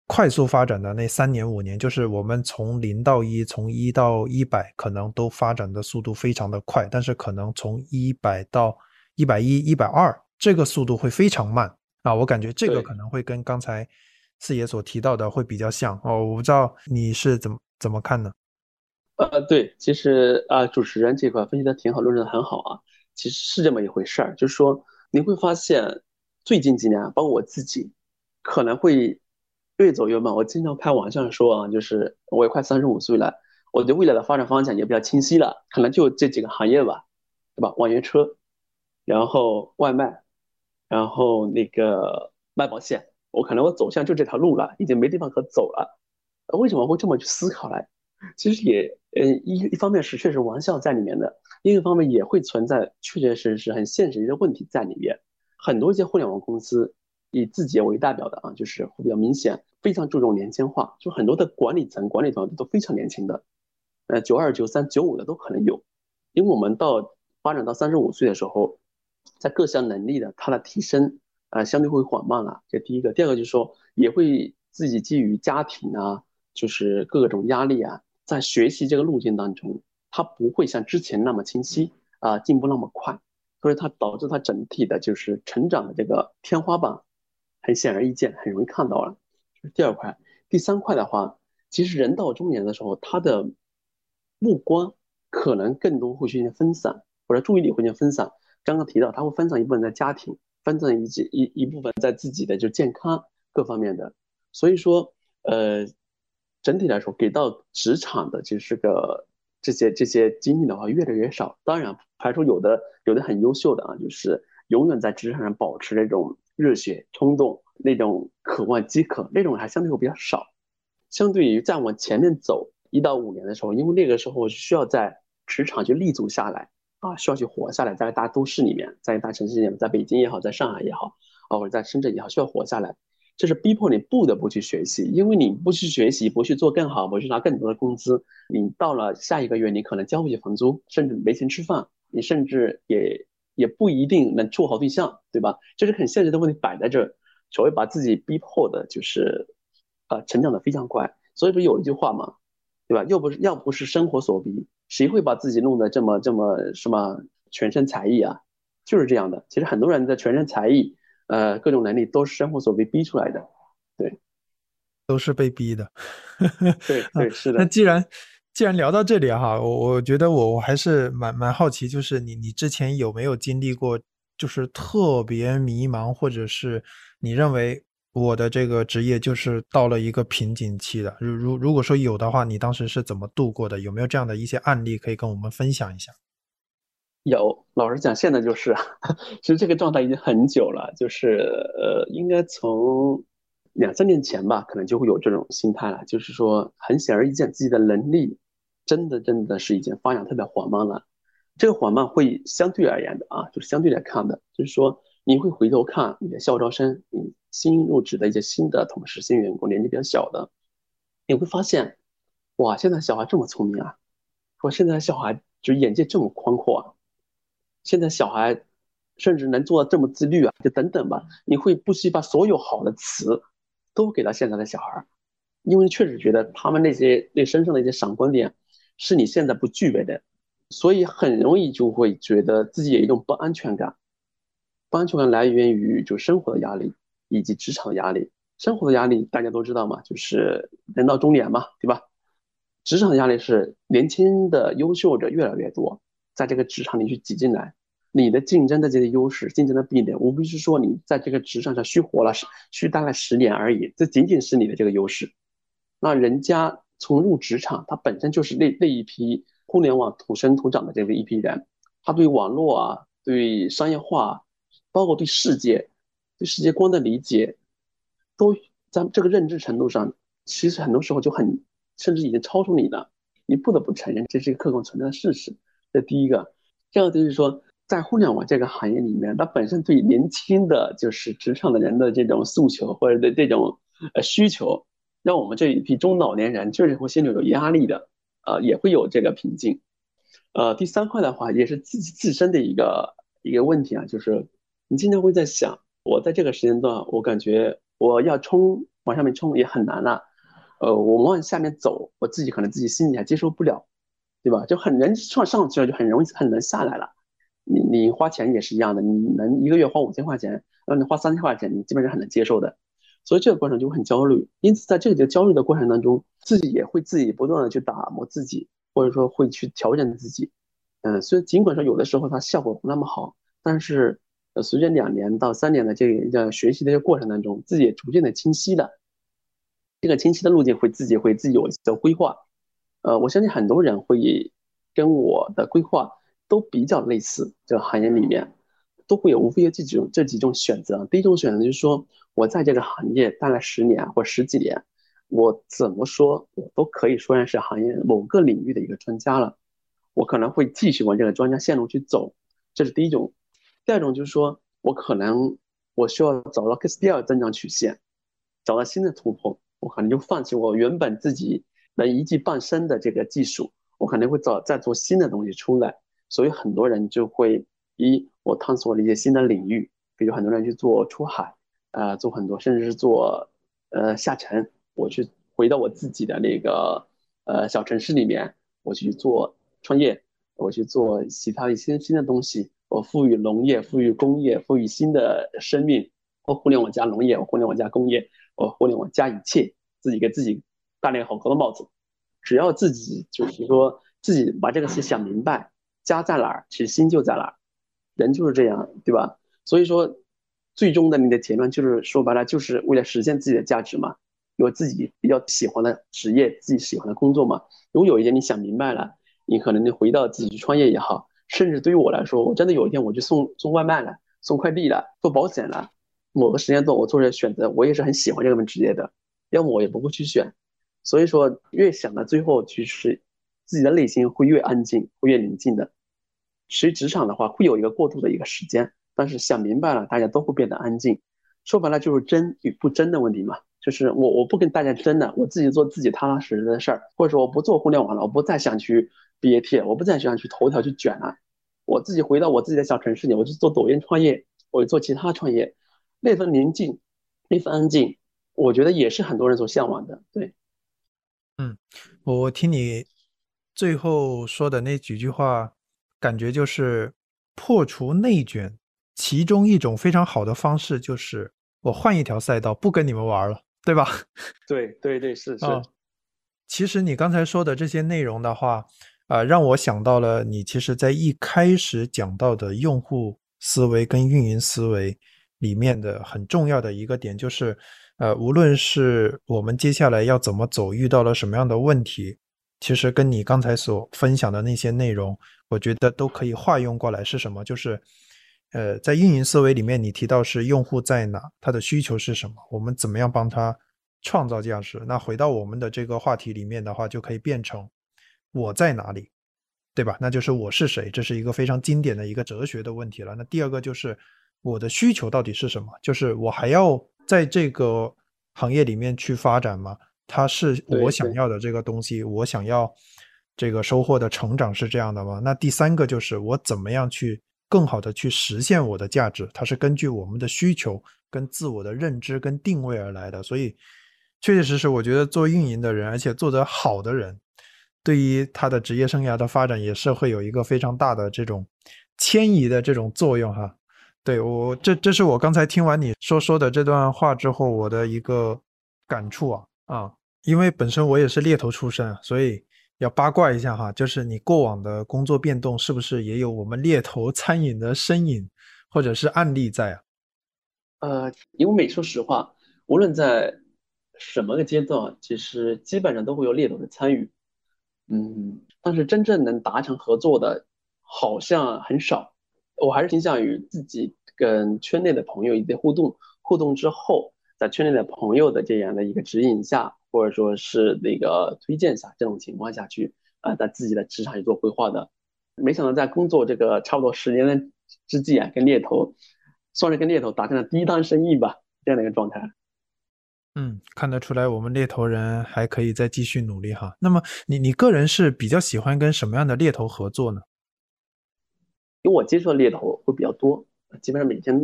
Speaker 3: 快速发展的那三年五年，就是我们从零到一、从一到一百，可能都发展的速度非常的快，但是可能从一百到一百一、一百二，这个速度会非常慢啊。我感觉这个可能会跟刚才。四爷所提到的会比较像哦，我不知道你是怎么怎么看呢？
Speaker 2: 呃，对，其实啊，主持人这块分析的挺好，论证的很好啊。其实是这么一回事儿，就是说你会发现最近几年，包括我自己，可能会越走越慢。我经常开玩笑说啊，就是我也快三十五岁了，我对未来的发展方向也比较清晰了，可能就这几个行业吧，对吧？网约车，然后外卖，然后那个卖保险。我可能我走向就这条路了，已经没地方可走了。为什么会这么去思考呢？其实也，呃，一一方面是确实玩笑在里面的，另一方面也会存在确确实实很现实一个问题在里面。很多一些互联网公司以字节为代表的啊，就是会比较明显，非常注重年轻化，就很多的管理层、管理团队都非常年轻的，呃，九二、九三、九五的都可能有。因为我们到发展到三十五岁的时候，在各项能力的它的提升。啊，相对会缓慢了，这第一个。第二个就是说，也会自己基于家庭啊，就是各种压力啊，在学习这个路径当中，它不会像之前那么清晰啊，进步那么快，所以它导致它整体的就是成长的这个天花板很显而易见，很容易看到了。这是第二块。第三块的话，其实人到中年的时候，他的目光可能更多会出现分散，或者注意力会出现分散。刚刚提到，他会分散一部分在家庭。分散一一一部分在自己的就健康各方面的。所以说，呃，整体来说给到职场的就是个这些这些经历的话越来越少。当然，排除有的有的很优秀的啊，就是永远在职场上保持这种热血冲动、那种渴望饥渴，那种还相对会比较少。相对于再往前面走一到五年的时候，因为那个时候需要在职场去立足下来啊，需要去活下来，在大都市里面，在大城市里面，在北京也好，在上海也好，啊或者在深圳也好，需要活下来，这是逼迫你不得不去学习，因为你不去学习，不去做更好，不去拿更多的工资，你到了下一个月，你可能交不起房租，甚至没钱吃饭，你甚至也也不一定能处好对象，对吧？这是很现实的问题摆在这儿，所谓把自己逼迫的就是，呃，成长的非常快，所以不有一句话嘛。对吧？又不是要不是生活所逼，谁会把自己弄得这么这么什么全身才艺啊？就是这样的。其实很多人的全身才艺，呃，各种能力都是生活所逼逼出来的。对，
Speaker 3: 都是被逼的。
Speaker 2: 对对是的。
Speaker 3: 那既然既然聊到这里哈，我我觉得我我还是蛮蛮好奇，就是你你之前有没有经历过，就是特别迷茫，或者是你认为？我的这个职业就是到了一个瓶颈期的。如如如果说有的话，你当时是怎么度过的？有没有这样的一些案例可以跟我们分享一下？
Speaker 2: 有，老实讲，现在就是，其实这个状态已经很久了，就是呃，应该从两三年前吧，可能就会有这种心态了。就是说，很显而易见，自己的能力真的真的是已经发展特别缓慢了。这个缓慢会相对而言的啊，就是相对来看的，就是说你会回头看你的校招生，你。新入职的一些新的同事、新员工，年纪比较小的，你会发现，哇，现在小孩这么聪明啊！说现在小孩就眼界这么宽阔啊！现在小孩甚至能做到这么自律啊！就等等吧，你会不惜把所有好的词都给到现在的小孩，因为确实觉得他们那些那身上的一些闪光点是你现在不具备的，所以很容易就会觉得自己有一种不安全感，不安全感来源于就生活的压力。以及职场压力、生活的压力，大家都知道嘛，就是人到中年嘛，对吧？职场压力是年轻的优秀者越来越多，在这个职场里去挤进来，你的竞争的这些优势、竞争的壁垒，无非是说你在这个职场上虚活了虚待了十年而已，这仅仅是你的这个优势。那人家从入职场，他本身就是那那一批互联网土生土长的这个一批人，他对网络啊、对商业化，包括对世界。对世界观的理解，都在这个认知程度上，其实很多时候就很，甚至已经超出你了。你不得不承认，这是一个客观存在的事实。这第一个，第二个就是说，在互联网这个行业里面，它本身对年轻的就是职场的人的这种诉求或者对这种呃需求，让我们这一批中老年人就是会心里有压力的，呃，也会有这个瓶颈。呃，第三块的话，也是自己自身的一个一个问题啊，就是你经常会在想。我在这个时间段，我感觉我要冲往上面冲也很难了，呃，我往下面走，我自己可能自己心里还接受不了，对吧？就很人上上去了，就很容易很难下来了。你你花钱也是一样的，你能一个月花五千块钱，让你花三千块钱，你基本上很难接受的。所以这个过程就会很焦虑。因此，在这个焦虑的过程当中，自己也会自己不断的去打磨自己，或者说会去调整自己。嗯，所以尽管说有的时候它效果不那么好，但是。呃，随着两年到三年的这个叫学习的这个过程当中，自己也逐渐的清晰了，这个清晰的路径会自己会自己有的规划。呃，我相信很多人会跟我的规划都比较类似，这个行业里面都会有无非有这几种这几种选择。第一种选择就是说，我在这个行业待了十年或十几年，我怎么说我都可以说是行业某个领域的一个专家了，我可能会继续往这个专家线路去走，这是第一种。第二种就是说，我可能我需要找到第二增长曲线，找到新的突破，我可能就放弃我原本自己能一技傍身的这个技术，我可能会找再做新的东西出来。所以很多人就会一我探索了一些新的领域，比如很多人去做出海，呃，做很多甚至是做呃下沉，我去回到我自己的那个呃小城市里面，我去做创业，我去做其他一些新的东西。我赋予农业，赋予工业，赋予新的生命。我互联网加农业，我互联网加工业，我互联网加一切，自己给自己戴了一个好高的帽子。只要自己就是说自己把这个事想明白，家在哪儿，其实心就在哪儿。人就是这样，对吧？所以说，最终的你的结论就是说白了，就是为了实现自己的价值嘛，有自己比较喜欢的职业，自己喜欢的工作嘛。如果有一天你想明白了，你可能你回到自己去创业也好，甚至对于我来说，我真的有一天我去送送外卖了，送快递了，做保险了，某个时间段我做这选择，我也是很喜欢这份职业的，要么我也不会去选。所以说，越想到最后，其实自己的内心会越安静，会越宁静的。其实职场的话，会有一个过渡的一个时间。但是想明白了，大家都会变得安静。说白了就是争与不争的问题嘛。就是我我不跟大家争了，我自己做自己踏踏实实的事儿，或者说我不做互联网了，我不再想去 BAT，我不再想去头条去卷了。我自己回到我自己的小城市里，我去做抖音创业，我做其他创业，那份宁静，那份安静，我觉得也是很多人所向往的。对，
Speaker 3: 嗯，我听你最后说的那几句话，感觉就是破除内卷。其中一种非常好的方式就是我换一条赛道，不跟你们玩了，对吧？
Speaker 2: 对对对，是是。
Speaker 3: 其实你刚才说的这些内容的话，啊，让我想到了你其实在一开始讲到的用户思维跟运营思维里面的很重要的一个点，就是呃，无论是我们接下来要怎么走，遇到了什么样的问题，其实跟你刚才所分享的那些内容，我觉得都可以化用过来。是什么？就是。呃，在运营思维里面，你提到是用户在哪，他的需求是什么，我们怎么样帮他创造价值？那回到我们的这个话题里面的话，就可以变成我在哪里，对吧？那就是我是谁，这是一个非常经典的一个哲学的问题了。那第二个就是我的需求到底是什么？就是我还要在这个行业里面去发展吗？它是我想要的这个东西，我想要这个收获的成长是这样的吗？那第三个就是我怎么样去？更好的去实现我的价值，它是根据我们的需求、跟自我的认知、跟定位而来的。所以，确确实实，我觉得做运营的人，而且做得好的人，对于他的职业生涯的发展，也是会有一个非常大的这种迁移的这种作用哈。对我，这这是我刚才听完你说说的这段话之后，我的一个感触啊啊，因为本身我也是猎头出身，所以。要八卦一下哈，就是你过往的工作变动是不是也有我们猎头餐饮的身影，或者是案例在啊？
Speaker 2: 呃，因为说实话，无论在什么个阶段，其实基本上都会有猎头的参与。嗯，但是真正能达成合作的，好像很少。我还是倾向于自己跟圈内的朋友一些互动，互动之后，在圈内的朋友的这样的一个指引下。或者说是那个推荐下，这种情况下去啊，在自己的职场去做规划的，没想到在工作这个差不多十年的之际啊，跟猎头算是跟猎头达成了第一单生意吧，这样的一个状态。
Speaker 3: 嗯，看得出来我们猎头人还可以再继续努力哈。那么你你个人是比较喜欢跟什么样的猎头合作呢？
Speaker 2: 因为我接触的猎头会比较多，基本上每天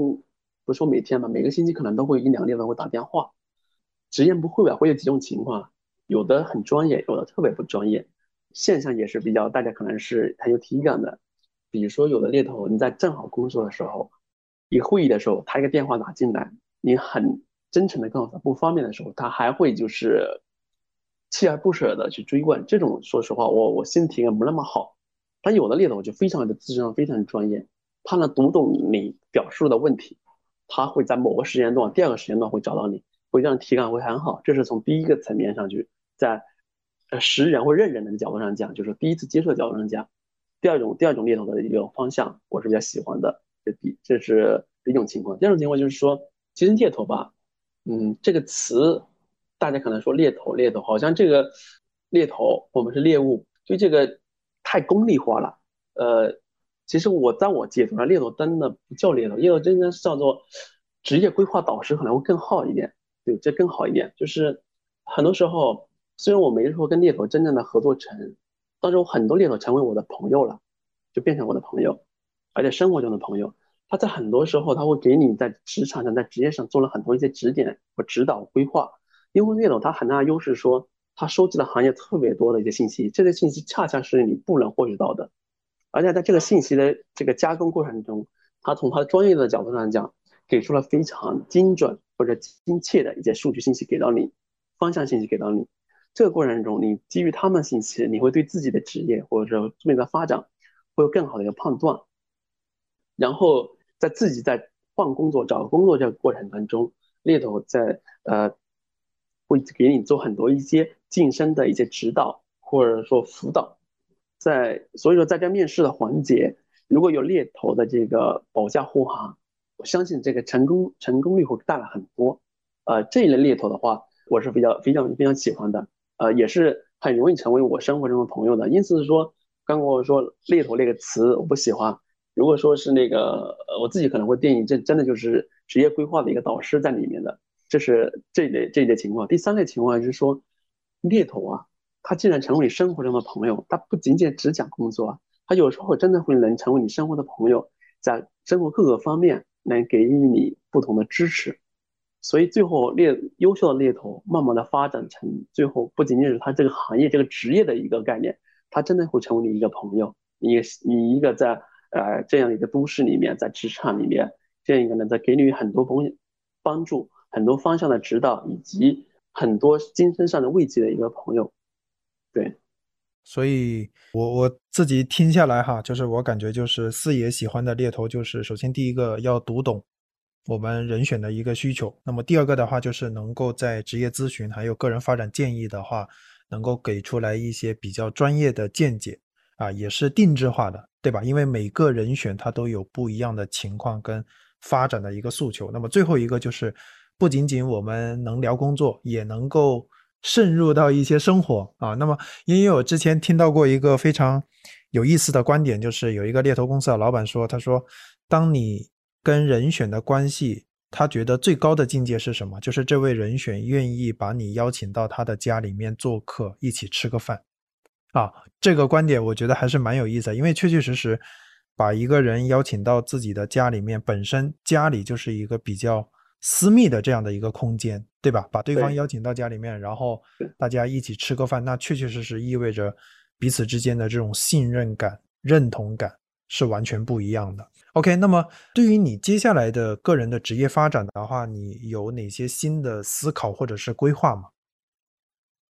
Speaker 2: 不说每天吧，每个星期可能都会一两个猎头会打电话。直言不讳吧，会有几种情况，有的很专业，有的特别不专业。现象也是比较大家可能是很有体感的。比如说，有的猎头你在正好工作的时候，一会议的时候，他一个电话打进来，你很真诚的告诉他不方便的时候，他还会就是锲而不舍的去追问。这种说实话，我我心里体感不那么好。但有的猎头就非常的资深，非常专业，他能读懂你表述的问题，他会在某个时间段、第二个时间段会找到你。会让体感会很好，这是从第一个层面上去，在识人或认人的角度上讲，就是第一次接触的角度上讲。第二种第二种猎头的一个方向，我是比较喜欢的。这第这是第一种情况。第二种情况就是说，其实猎头吧，嗯，这个词大家可能说猎头猎头，好像这个猎头我们是猎物，就这个太功利化了。呃，其实我在我解读上，猎头真的不叫猎头，猎头真的是叫做职业规划导师，可能会更好一点。对，这更好一点。就是很多时候，虽然我没说跟猎头真正的合作成，但是我很多猎头成为我的朋友了，就变成我的朋友，而且生活中的朋友。他在很多时候，他会给你在职场上、在职业上做了很多一些指点和指导规划。因为猎头他很大的优势，说他收集了行业特别多的一些信息，这些信息恰恰是你不能获取到的。而且在这个信息的这个加工过程中，他从他专业的角度上讲，给出了非常精准。或者精切的一些数据信息给到你，方向信息给到你，这个过程中，你基于他们信息，你会对自己的职业或者说未来发展会有更好的一个判断，然后在自己在换工作、找工作这个过程当中，猎头在呃会给你做很多一些晋升的一些指导或者说辅导，在所以说在这面试的环节，如果有猎头的这个保驾护航，我相信这个成功成功率会大了很多。呃，这一类猎头的话，我是比较非常非常喜欢的，呃，也是很容易成为我生活中的朋友的。因此是说，刚刚我说猎头那个词我不喜欢。如果说是那个，我自己可能会定义，这真的就是职业规划的一个导师在里面的，这是这类这类情况。第三类情况是说，猎头啊，他既然成为你生活中的朋友，他不仅仅只讲工作啊，他有时候真的会能成为你生活的朋友，在生活各个方面能给予你不同的支持。所以最后猎优秀的猎头慢慢的发展成最后不仅仅是他这个行业这个职业的一个概念，他真的会成为你一个朋友，你你一个在。呃，这样一个都市里面，在职场里面，这样一个能在给你很多帮帮助、很多方向的指导，以及很多精神上的慰藉的一个朋友，对。
Speaker 3: 所以，我我自己听下来哈，就是我感觉就是四爷喜欢的猎头，就是首先第一个要读懂我们人选的一个需求，那么第二个的话就是能够在职业咨询还有个人发展建议的话，能够给出来一些比较专业的见解。啊，也是定制化的，对吧？因为每个人选他都有不一样的情况跟发展的一个诉求。那么最后一个就是，不仅仅我们能聊工作，也能够渗入到一些生活啊。那么，因为我之前听到过一个非常有意思的观点，就是有一个猎头公司的老板说，他说，当你跟人选的关系，他觉得最高的境界是什么？就是这位人选愿意把你邀请到他的家里面做客，一起吃个饭。啊，这个观点我觉得还是蛮有意思的，因为确确实实把一个人邀请到自己的家里面，本身家里就是一个比较私密的这样的一个空间，对吧？把对方邀请到家里面，然后大家一起吃个饭，那确确实实意味着彼此之间的这种信任感、认同感是完全不一样的。OK，那么对于你接下来的个人的职业发展的话，你有哪些新的思考或者是规划吗？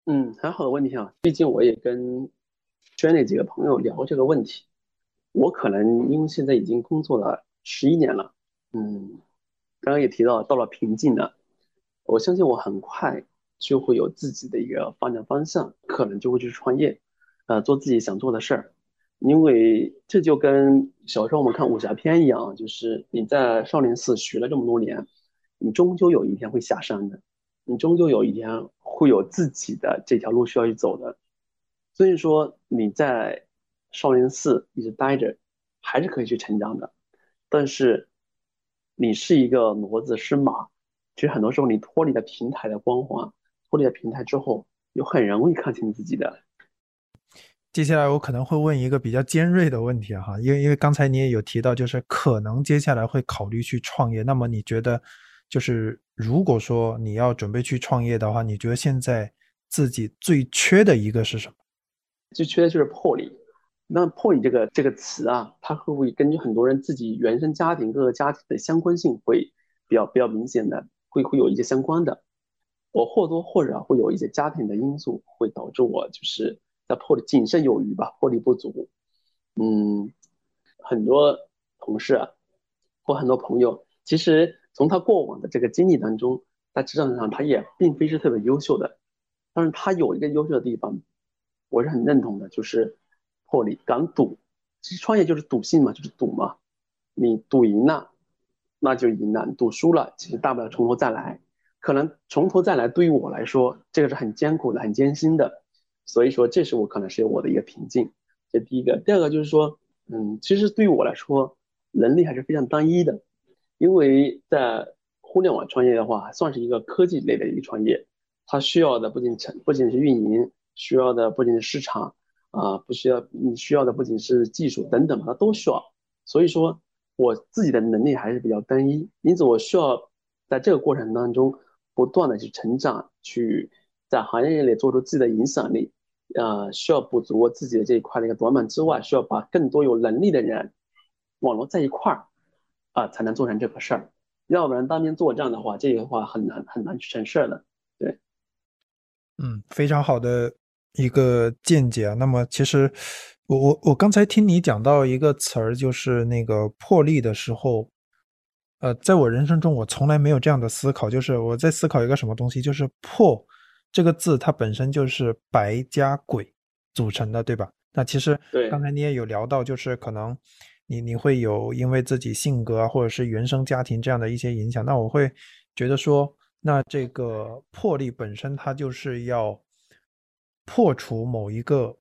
Speaker 2: 嗯，很好的问题啊！毕竟我也跟圈内几个朋友聊这个问题。我可能因为现在已经工作了十一年了，嗯，刚刚也提到到了瓶颈了。我相信我很快就会有自己的一个发展方向，可能就会去创业，呃，做自己想做的事儿。因为这就跟小时候我们看武侠片一样，就是你在少林寺学了这么多年，你终究有一天会下山的。你终究有一天会有自己的这条路需要去走的，所以说你在少林寺一直待着，还是可以去成长的。但是你是一个骡子是马，其实很多时候你脱离了平台的光环，脱离了平台之后，又很容易看清自己的。
Speaker 3: 接下来我可能会问一个比较尖锐的问题哈，因为因为刚才你也有提到，就是可能接下来会考虑去创业，那么你觉得？就是如果说你要准备去创业的话，你觉得现在自己最缺的一个是什么？
Speaker 2: 最缺的就是魄力。那魄力这个这个词啊，它会不会根据很多人自己原生家庭各个家庭的相关性会比较比较明显的，会会有一些相关的。我或多或少会有一些家庭的因素会导致我就是在魄力谨慎有余吧，魄力不足。嗯，很多同事啊，或很多朋友，其实。从他过往的这个经历当中，在职场上他也并非是特别优秀的，但是他有一个优秀的地方，我是很认同的，就是魄力、敢赌。其实创业就是赌性嘛，就是赌嘛。你赌赢了，那就赢了；赌输了，其实大不了从头再来。可能从头再来对于我来说，这个是很艰苦的、很艰辛的。所以说，这是我可能是我的一个瓶颈。这第一个，第二个就是说，嗯，其实对于我来说，能力还是非常单一的。因为在互联网创业的话，算是一个科技类的一个创业，它需要的不仅成不仅是运营，需要的不仅是市场啊，不需要你需要的不仅是技术等等，它都需要。所以说，我自己的能力还是比较单一，因此我需要在这个过程当中不断的去成长，去在行业里做出自己的影响力，呃，需要补足我自己的这一块的一个短板之外，需要把更多有能力的人网络在一块儿。啊，才能做成这个事儿，要不然当面作战的话，这个话很难很难去成事儿的。对，
Speaker 3: 嗯，非常好的一个见解啊。那么，其实我我我刚才听你讲到一个词儿，就是那个破例的时候，呃，在我人生中，我从来没有这样的思考，就是我在思考一个什么东西，就是破这个字，它本身就是白加鬼组成的，对吧？那其实刚才你也有聊到，就是可能你你会有因为自己性格啊，或者是原生家庭这样的一些影响。那我会觉得说，那这个魄力本身它就是要破除某一个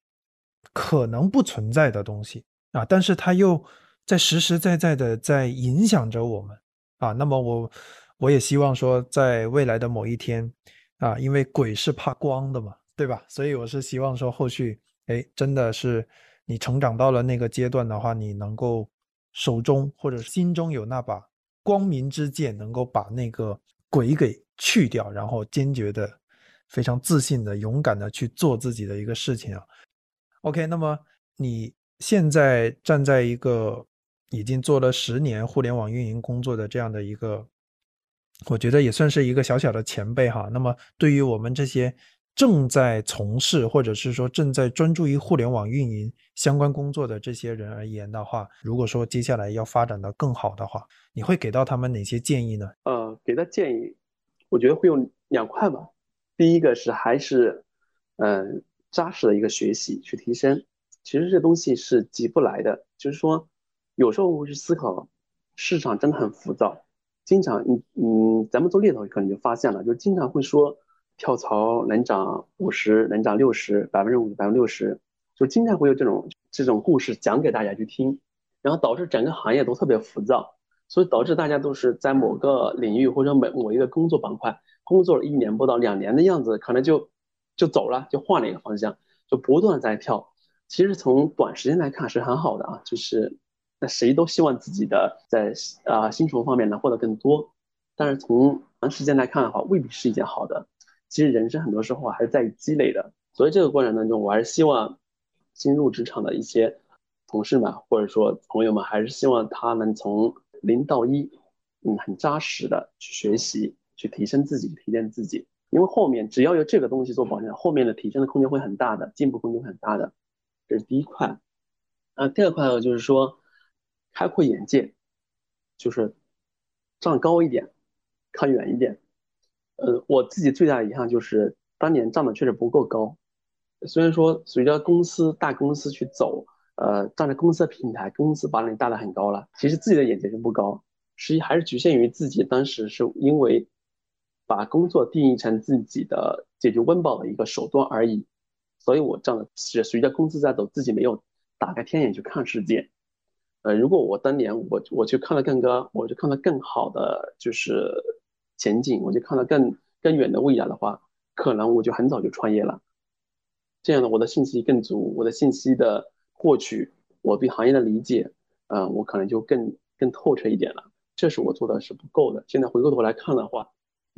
Speaker 3: 可能不存在的东西啊，但是它又在实实在在的在影响着我们啊。那么我我也希望说，在未来的某一天啊，因为鬼是怕光的嘛，对吧？所以我是希望说后续。哎，真的是你成长到了那个阶段的话，你能够手中或者心中有那把光明之剑，能够把那个鬼给去掉，然后坚决的、非常自信的、勇敢的去做自己的一个事情啊。OK，那么你现在站在一个已经做了十年互联网运营工作的这样的一个，我觉得也算是一个小小的前辈哈。那么对于我们这些。正在从事或者是说正在专注于互联网运营相关工作的这些人而言的话，如果说接下来要发展的更好的话，你会给到他们哪些建议呢？
Speaker 2: 呃，给的建议，我觉得会有两块吧。第一个是还是，嗯，扎实的一个学习去提升。其实这东西是急不来的，就是说，有时候我会去思考，市场真的很浮躁，经常，嗯嗯，咱们做猎头可能就发现了，就经常会说。跳槽能涨五十，能涨六十，百分之五，百分之六十，就经常会有这种这种故事讲给大家去听，然后导致整个行业都特别浮躁，所以导致大家都是在某个领域或者某某一个工作板块工作了一年不到两年的样子，可能就就走了，就换了一个方向，就不断在跳。其实从短时间来看是很好的啊，就是那谁都希望自己的在啊薪酬方面能获得更多，但是从长时间来看的话，未必是一件好的。其实人生很多时候还是在于积累的，所以这个过程当中，我还是希望新入职场的一些同事们或者说朋友们，还是希望他们从零到一，嗯，很扎实的去学习，去提升自己，提炼自己。因为后面只要有这个东西做保证，后面的提升的空间会很大的，进步空间很大的。这是第一块。啊，第二块呢，就是说开阔眼界，就是站高一点，看远一点。呃，我自己最大的遗憾就是当年站的确实不够高。虽然说随着公司大公司去走，呃，站在公司的平台，公司把你带得很高了，其实自己的眼界是不高，实际还是局限于自己当时是因为把工作定义成自己的解决温饱的一个手段而已。所以我站的是随着公司在走，自己没有打开天眼去看世界。呃，如果我当年我我去看了更高，我就看到更好的就是。前景，我就看到更更远的未来的话，可能我就很早就创业了。这样的，我的信息更足，我的信息的获取，我对行业的理解，嗯，我可能就更更透彻一点了。这是我做的是不够的。现在回过头来看的话，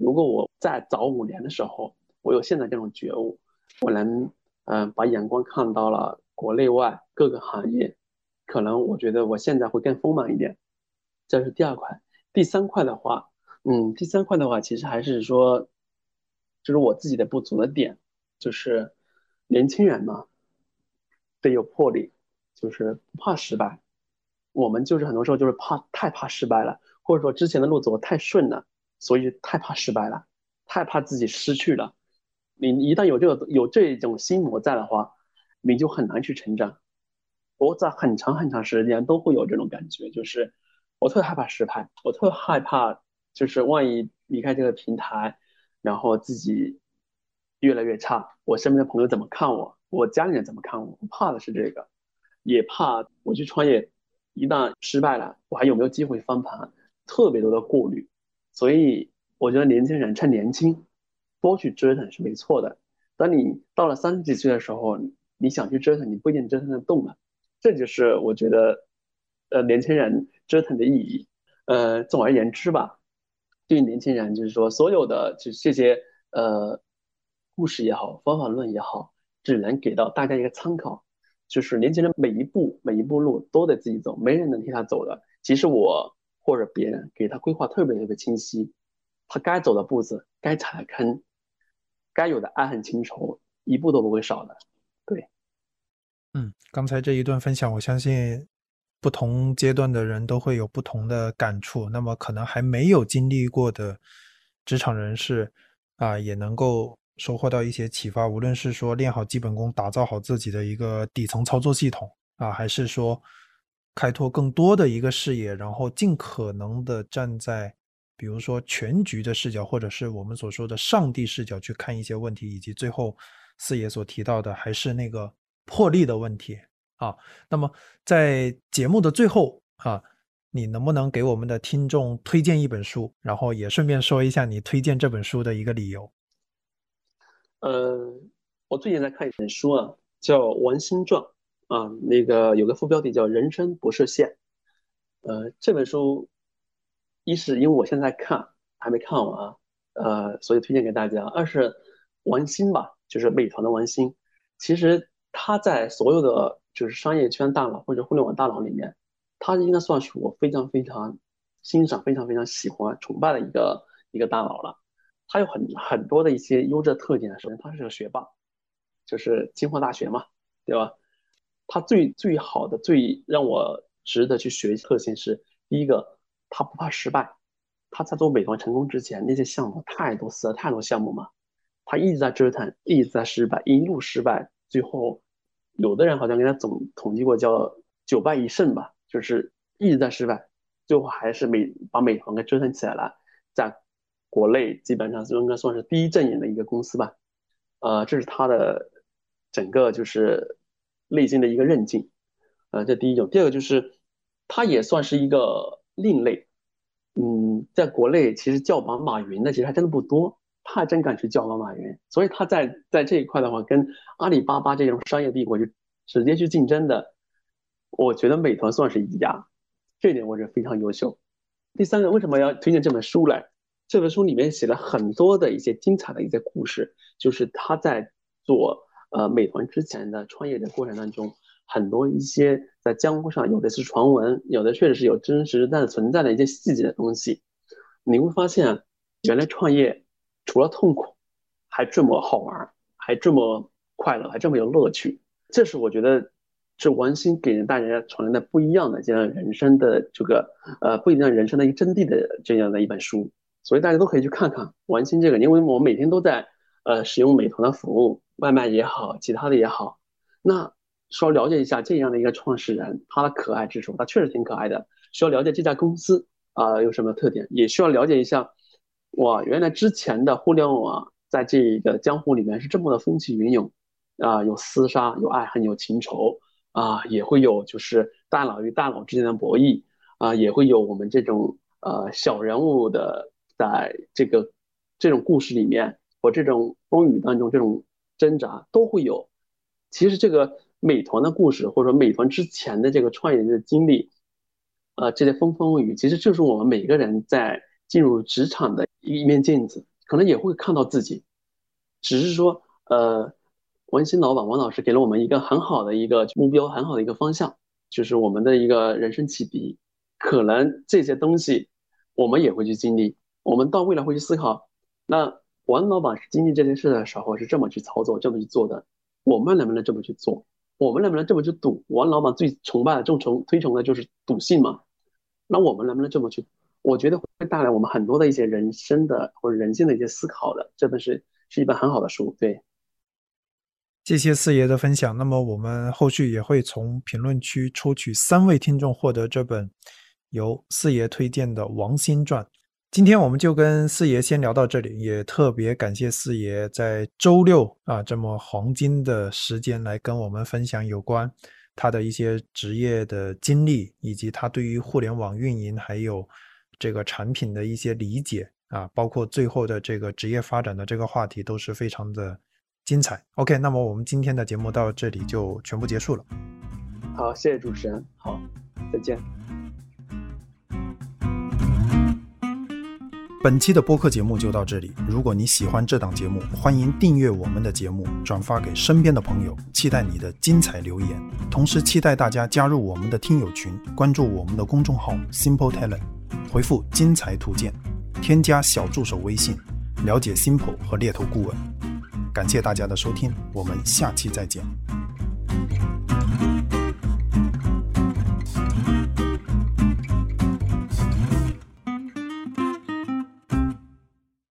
Speaker 2: 如果我在早五年的时候，我有现在这种觉悟，我能嗯把眼光看到了国内外各个行业，可能我觉得我现在会更丰满一点。这是第二块，第三块的话。嗯，第三块的话，其实还是说，就是我自己的不足的点，就是年轻人嘛，得有魄力，就是不怕失败。我们就是很多时候就是怕太怕失败了，或者说之前的路走太顺了，所以太怕失败了，太怕自己失去了。你一旦有这个有这种心魔在的话，你就很难去成长。我在很长很长时间都会有这种感觉，就是我特别害怕失败，我特别害怕。就是万一离开这个平台，然后自己越来越差，我身边的朋友怎么看我？我家里人怎么看我？我怕的是这个，也怕我去创业，一旦失败了，我还有没有机会翻盘？特别多的顾虑。所以我觉得年轻人趁年轻，多去折腾是没错的。当你到了三十几岁的时候，你想去折腾，你不一定折腾得动了。这就是我觉得，呃，年轻人折腾的意义。呃，总而言之吧。对于年轻人，就是说，所有的就这些呃故事也好，方法论也好，只能给到大家一个参考。就是年轻人每一步每一步路都得自己走，没人能替他走的。其实我或者别人给他规划特别特别清晰，他该走的步子、该踩的坑、该有的爱恨情仇，一步都不会少的。对，
Speaker 3: 嗯，刚才这一段分享，我相信不同阶段的人都会有不同的感触。那么可能还没有经历过的职场人士啊，也能够收获到一些启发。无论是说练好基本功，打造好自己的一个底层操作系统啊，还是说开拓更多的一个视野，然后尽可能的站在比如说全局的视角，或者是我们所说的上帝视角去看一些问题，以及最后四爷所提到的还是那个破例的问题。啊，那么在节目的最后啊，你能不能给我们的听众推荐一本书，然后也顺便说一下你推荐这本书的一个理由？
Speaker 2: 呃，我最近在看一本书啊，叫《王心传》啊，那个有个副标题叫《人生不设限》。呃，这本书一是因为我现在看还没看完，呃，所以推荐给大家；二是王兴吧，就是美团的王兴，其实他在所有的。就是商业圈大佬或者互联网大佬里面，他应该算是我非常非常欣赏、非常非常喜欢、崇拜的一个一个大佬了。他有很很多的一些优质特点。首先，他是个学霸，就是清华大学嘛，对吧？他最最好的、最让我值得去学习特性是：第一个，他不怕失败。他在做美团成功之前，那些项目太多死了，太多项目嘛，他一直在折腾，一直在失败，一路失败，最后。有的人好像给他总统计过，叫九败一胜吧，就是一直在失败，最后还是美把美团给折腾起来了，在国内基本上应该算是第一阵营的一个公司吧。呃，这是他的整个就是内心的一个韧劲，呃，这第一种。第二个就是他也算是一个另类，嗯，在国内其实叫板马云的其实还真的不多。他还真敢去叫板马云，所以他在在这一块的话，跟阿里巴巴这种商业帝国就直接去竞争的，我觉得美团算是一家，这点我觉得非常优秀。第三个，为什么要推荐这本书来？这本书里面写了很多的一些精彩的一些故事，就是他在做呃美团之前的创业的过程当中，很多一些在江湖上有的是传闻，有的确实是有真实但存在的一些细节的东西，你会发现原来创业。除了痛苦，还这么好玩，还这么快乐，还这么有乐趣。这是我觉得是王兴给人大家传来的不一样的这样人生的这个呃不一样人生的一个真谛的这样的一本书。所以大家都可以去看看王兴这个，因为我每天都在呃使用美团的服务，外卖也好，其他的也好。那需要了解一下这样的一个创始人他的可爱之处，他确实挺可爱的。需要了解这家公司啊有什么特点，也需要了解一下。哇，原来之前的互联网在这个江湖里面是这么的风起云涌，啊，有厮杀，有爱恨，有情仇，啊，也会有就是大佬与大佬之间的博弈，啊，也会有我们这种呃小人物的在这个这种故事里面或这种风雨当中这种挣扎都会有。其实这个美团的故事，或者说美团之前的这个创业的经历，呃，这些风风雨雨，其实就是我们每个人在进入职场的。一面镜子，可能也会看到自己，只是说，呃，文心老板王老师给了我们一个很好的一个目标，很好的一个方向，就是我们的一个人生启迪。可能这些东西我们也会去经历，我们到未来会去思考。那王老板经历这件事的时候是这么去操作，这么去做的，我们能不能这么去做？我们能不能这么去赌？王老板最崇拜的、重崇推崇的就是赌性嘛？那我们能不能这么去？我觉得会带来我们很多的一些人生的或者人性的一些思考的，这本是是一本很好的书。对，
Speaker 3: 谢谢四爷的分享。那么我们后续也会从评论区抽取三位听众获得这本由四爷推荐的《王心传》。今天我们就跟四爷先聊到这里，也特别感谢四爷在周六啊这么黄金的时间来跟我们分享有关他的一些职业的经历，以及他对于互联网运营还有。这个产品的一些理解啊，包括最后的这个职业发展的这个话题，都是非常的精彩。OK，那么我们今天的节目到这里就全部结束了。
Speaker 2: 好，谢谢主持人。好，再见。
Speaker 3: 本期的播客节目就到这里。如果你喜欢这档节目，欢迎订阅我们的节目，转发给身边的朋友。期待你的精彩留言，同时期待大家加入我们的听友群，关注我们的公众号 Simple Talent。回复“精彩图鉴”，添加小助手微信，了解 Simple 和猎头顾问。感谢大家的收听，我们下期再见。